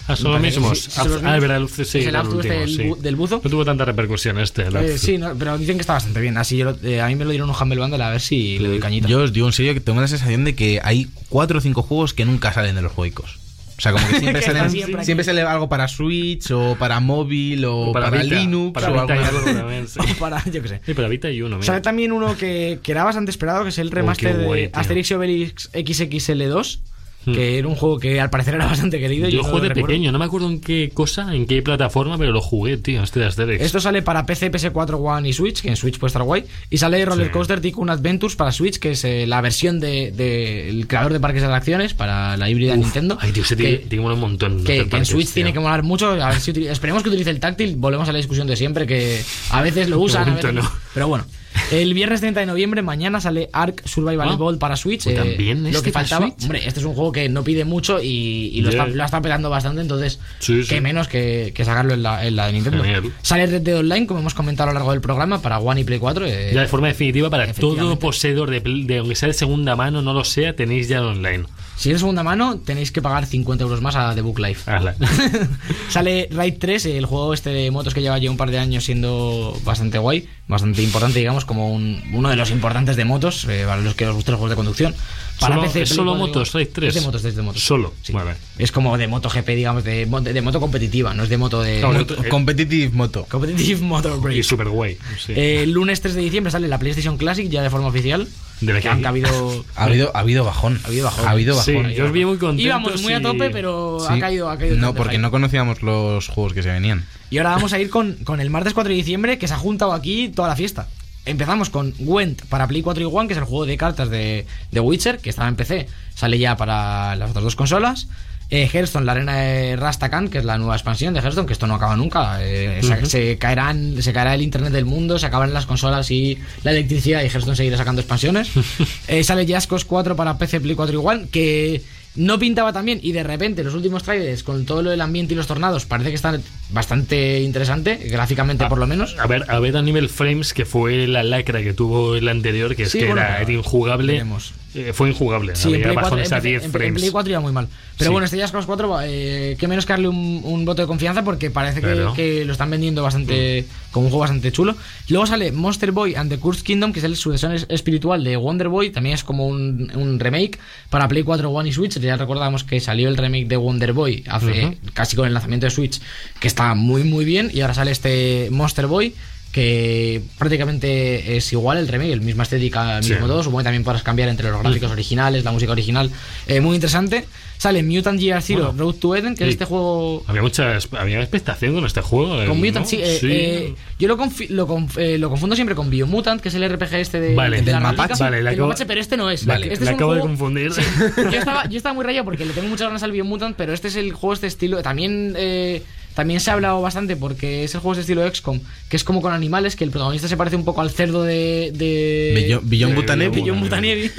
Ah, son los mismos. sí, son los Ah, mismos. es verdad, el sí, Es el Abzu este del sí. bu- del buzo. No tuvo tanta repercusión este. el Eh, sí, no, pero dicen que está bastante bien. Así yo lo- eh, a mí me lo dieron un Humble Bundle a ver si le doy cañita. Yo os digo en serio que tengo la sensación de que hay cuatro o cinco juegos que nunca salen de los juegos. O O sea, como que siempre, <laughs> salen- siempre siempre, sale algo para Switch o para móvil o, para, Vita, Linux para o Vita algo también, sí. <laughs> O para, yo qué sé. Sí, para Vita hay uno, mira. Sale también uno que, que era bastante esperado, que es el remaster qué guay, de tío. Asterix y Obelix XXL2, Hmm. que era un juego que al parecer era bastante querido. Yo no jugué de recuerdo. pequeño, no me acuerdo en qué cosa, en qué plataforma, pero lo jugué, tío, este de Asterix. Esto sale para PC, PS4, One y Switch, que en Switch puede estar guay. Y sale Roller Sí. Coaster Tycoon Adventures para Switch, que es eh, la versión del de, el creador de parques de atracciones para la híbrida Nintendo. Ay, tío, ese que- tiene, un montón. que, en Switch tío. tiene que molar mucho. A ver si esperemos que utilice el táctil. Volvemos a la discusión de siempre, que a veces lo <laughs> usan, a momento veces no. Pero bueno. El viernes 30 de noviembre, mañana sale Ark Survival Ah. Evolved para Switch. Pues eh, también lo este que faltaba. Switch. Hombre, este es un juego que no pide mucho y, y lo, está, lo está pelando bastante, entonces, Sí, sí. qué menos que, que sacarlo en la, en la de Nintendo. Genial. Sale Red Dead Online, como hemos comentado a lo largo del programa, para One y Play 4. eh, Ya de forma definitiva, para todo poseedor de, de aunque sea de segunda mano, no lo sea, tenéis ya el online. Si es de segunda mano, tenéis que pagar 50 euros más a The Book Life. <laughs> Sale Ride 3, el juego este de motos que lleva ya un par de años siendo bastante guay, bastante importante, digamos, como un- uno de los importantes de motos, eh, para los que os gustan los juegos de conducción. Para Solo- PC, ¿Es solo 4, motos, Ride 3? Es de motos, es de motos. Solo, Sí. vale. Es como de MotoGP, digamos, de, mo- de moto competitiva, no es de moto de... Claro, Moto- Competitive Moto. Competitive Motor Y Break. súper guay. sí. Eh, el lunes 3 de diciembre sale la PlayStation Classic ya de forma oficial. De la que han cabido... <laughs> Ha habido, ha habido bajón. Ha habido bajón. Ha habido Sí, bajón. yo os vi muy contentos. Íbamos muy a tope, pero Sí. ha caído, ha caído No, porque no conocíamos los juegos que se venían. Y ahora vamos a ir con, con el martes 4 de diciembre, que se ha juntado aquí toda la fiesta. Empezamos con Gwent para Play 4 y One, que es el juego de cartas de, de Witcher, que estaba en PC. Sale ya para las otras dos consolas. Eh, Hearthstone, la arena de Rastakan, que es la nueva expansión de Hearthstone, que esto no acaba nunca. Eh, se- se, caerán, se caerá el internet del mundo, se acabarán las consolas y la electricidad y Hearthstone seguirá sacando expansiones. <laughs> Eh, sale Jaskos 4 para PC, Play 4 y One, que no pintaba tan bien y de repente los últimos trailers con todo lo del ambiente y los tornados parece que están bastante interesante, gráficamente por lo menos. A ver, a ver a nivel frames, que fue la lacra que tuvo el anterior, que es Sí, que bueno, era, era injugable. veremos. Eh, fue injugable. Sí, en había Play, 4, bajones a en- 10 en- en frames. Play 4 iba muy mal. Pero Sí. bueno, este Just Cause 4, eh, qué menos que darle un, un voto de confianza porque parece que, Claro. que lo están vendiendo bastante como un juego bastante chulo. Luego sale Monster Boy and the Cursed Kingdom, que es el sucesor es- espiritual de Wonder Boy. También es como un, un remake para Play 4, One y Switch. Ya recordamos que salió el remake de Wonder Boy hace casi con el lanzamiento de Switch, que está muy, muy bien. Y ahora sale este Monster Boy. Que prácticamente es igual el remake, el misma estética, el Sí. mismo todo. Supongo que también podrás cambiar entre los gráficos originales, la música original. Eh, muy interesante. Sale Mutant Gear Zero Bueno. Road to Eden, que es Sí. este juego. Había mucha había expectación con este juego. eh, Con ¿no? Mutant, sí. eh, eh, yo lo, confi- lo, conf- eh, lo confundo siempre con Biomutant, que es el RPG este de, Vale. de Del la Mapache. armática. Vale, la acabo- Mapache, pero este no es. La, este la es acabo de juego- confundir. Sí, <laughs> yo, estaba, yo estaba muy rayado porque le tengo muchas ganas al Biomutant, pero este es el juego este estilo. También eh, también se ha hablado bastante porque es el juego este estilo XCOM, que es como con animales, que el protagonista se parece un poco al cerdo de. de Beyond, Beyond de Butanevi. Beyond Butanevi.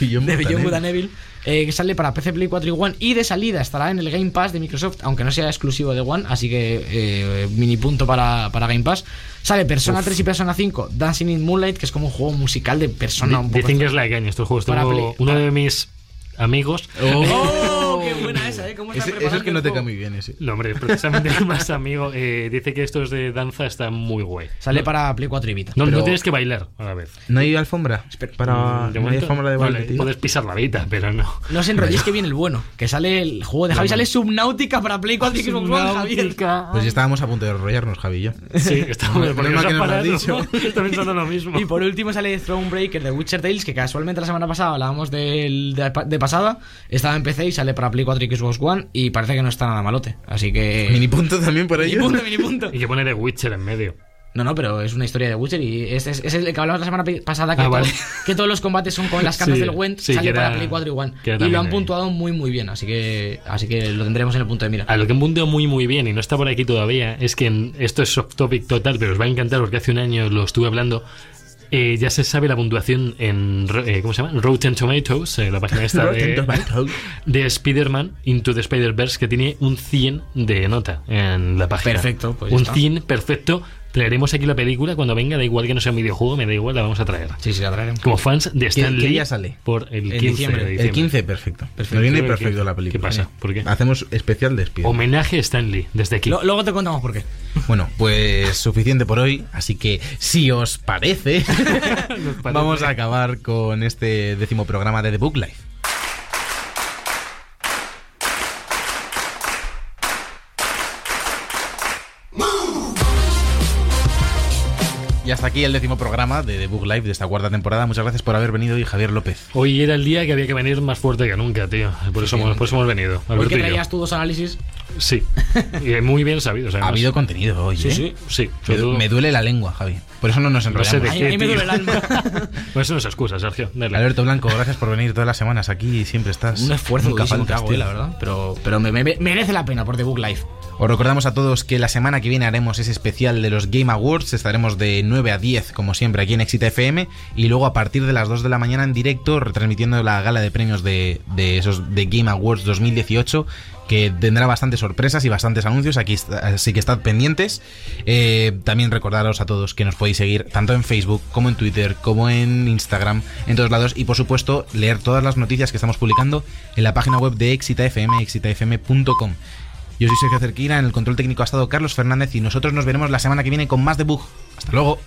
Beyond de Beyond Butanevi. Butanevil, eh, que sale para PC, Play 4 y One y de salida estará en el Game Pass de Microsoft, aunque no sea exclusivo de One, así que eh, mini punto para, para Game Pass. Sale Persona 3 y Persona 5, Dancing in Moonlight, que es como un juego musical de Persona un poco Dicen que es la caña estos juegos. Para Tengo Play- uno para- de mis amigos. <laughs> ¡Oh! ¡Qué buena esa, eh! ¿Cómo está Ese, ese es que no te cae muy bien ese. No, hombre, precisamente el más amigo. eh, dice que estos de danza están muy guay. Sale para Play 4 y Vita. No, no tienes que bailar a la vez. ¿No hay alfombra? Para, Mm, de ¿no hay alfombra de baile, vale, tío? Puedes pisar la vida, pero no. No os enrolléis que viene el bueno, que sale el juego de Javi, sale Subnautica para Play 4 y Xbox One, Javier. Pues ya estábamos a punto de enrollarnos, Javi y yo. Sí, está muy bien, porque que nos. Está pensando lo mismo. Y por último sale Thronebreaker de Witcher Tales, que casualmente la semana pasada hablábamos del- de, de pasada. Estaba en PC y sale para Play 4 y Xbox One. Y parece que no está nada malote. Así que. Mini punto también por <laughs> Mini ello. punto, mini punto. Y que pone de Witcher en medio. No, no, pero es una historia de Witcher y es, es- es el que hablamos la semana pasada que, Ah, todo- vale. <laughs> que todos los combates son con las <laughs> cartas Sí, del Gwent. sí, sale para Play 4 y One. Y lo han ahí. puntuado muy, muy bien. Así que, así que lo tendremos en el punto de mira. A lo que han punteado muy muy bien y no está por aquí todavía es que en- esto es soft topic total, pero os va a encantar porque hace un año lo estuve hablando. Eh, ya se sabe la puntuación en eh, ¿cómo se llama? Rotten Tomatoes, eh, la página esta de, <laughs> de Spider-Man Into the Spider-Verse que tiene un 100 de nota en la página. Perfecto, pues un está. 100 perfecto. Traeremos aquí la película cuando venga, da igual que no sea un videojuego, me da igual, la vamos a traer. Sí, sí, la traeremos. Como fans de Stan Lee día sale? por el En 15 diciembre. de El diciembre. 15, perfecto. Perfecto. Me viene El perfecto 15. la película. ¿Qué pasa? ¿Por qué? Hacemos especial de Spider. Homenaje a Stan Lee desde aquí. Lo- luego te contamos por qué. Bueno, pues suficiente por hoy, así que si os parece, <laughs> vamos a acabar con este décimo programa de The Book Life. Ya está aquí el décimo programa de The Book Live de esta cuarta temporada. Muchas gracias por haber venido hoy, Javier López. Hoy era el día que había que venir más fuerte que nunca, tío. Por eso, hemos, por eso hemos venido. ¿Por Alberto qué y yo. traías tú dos análisis? Sí. Y muy bien sabido. Ha habido contenido hoy, Sí, ¿eh? sí, sí. Me, todo- me duele la lengua, Javi. Por eso no nos No sé enrollamos. de Ay, qué, a mí me duele el alma. <laughs> Eso no es excusa, Sergio. Dale. Alberto Blanco, gracias por venir todas las semanas aquí y siempre estás. Un esfuerzo Nunca que hago, eh, la verdad. Pero, pero me, me- merece la pena por The Book Life. Os recordamos a todos que la semana que viene haremos ese especial de los Game Awards. Estaremos de 9 a 10, como siempre, aquí en Exita FM. Y luego a partir de las 2 de la mañana en directo, retransmitiendo la gala de premios de, de esos de Game Awards 2018. Que tendrá bastantes sorpresas y bastantes anuncios. Aquí así que estad pendientes. Eh, también recordaros a todos que nos podéis seguir tanto en Facebook como en Twitter, como en Instagram, en todos lados. Y por supuesto, leer todas las noticias que estamos publicando en la página web de Exita FM, exitafm.com. Yo soy Sergio Cerquira, en el control técnico ha estado Carlos Fernández y nosotros nos veremos la semana que viene con más de Bug. Hasta luego.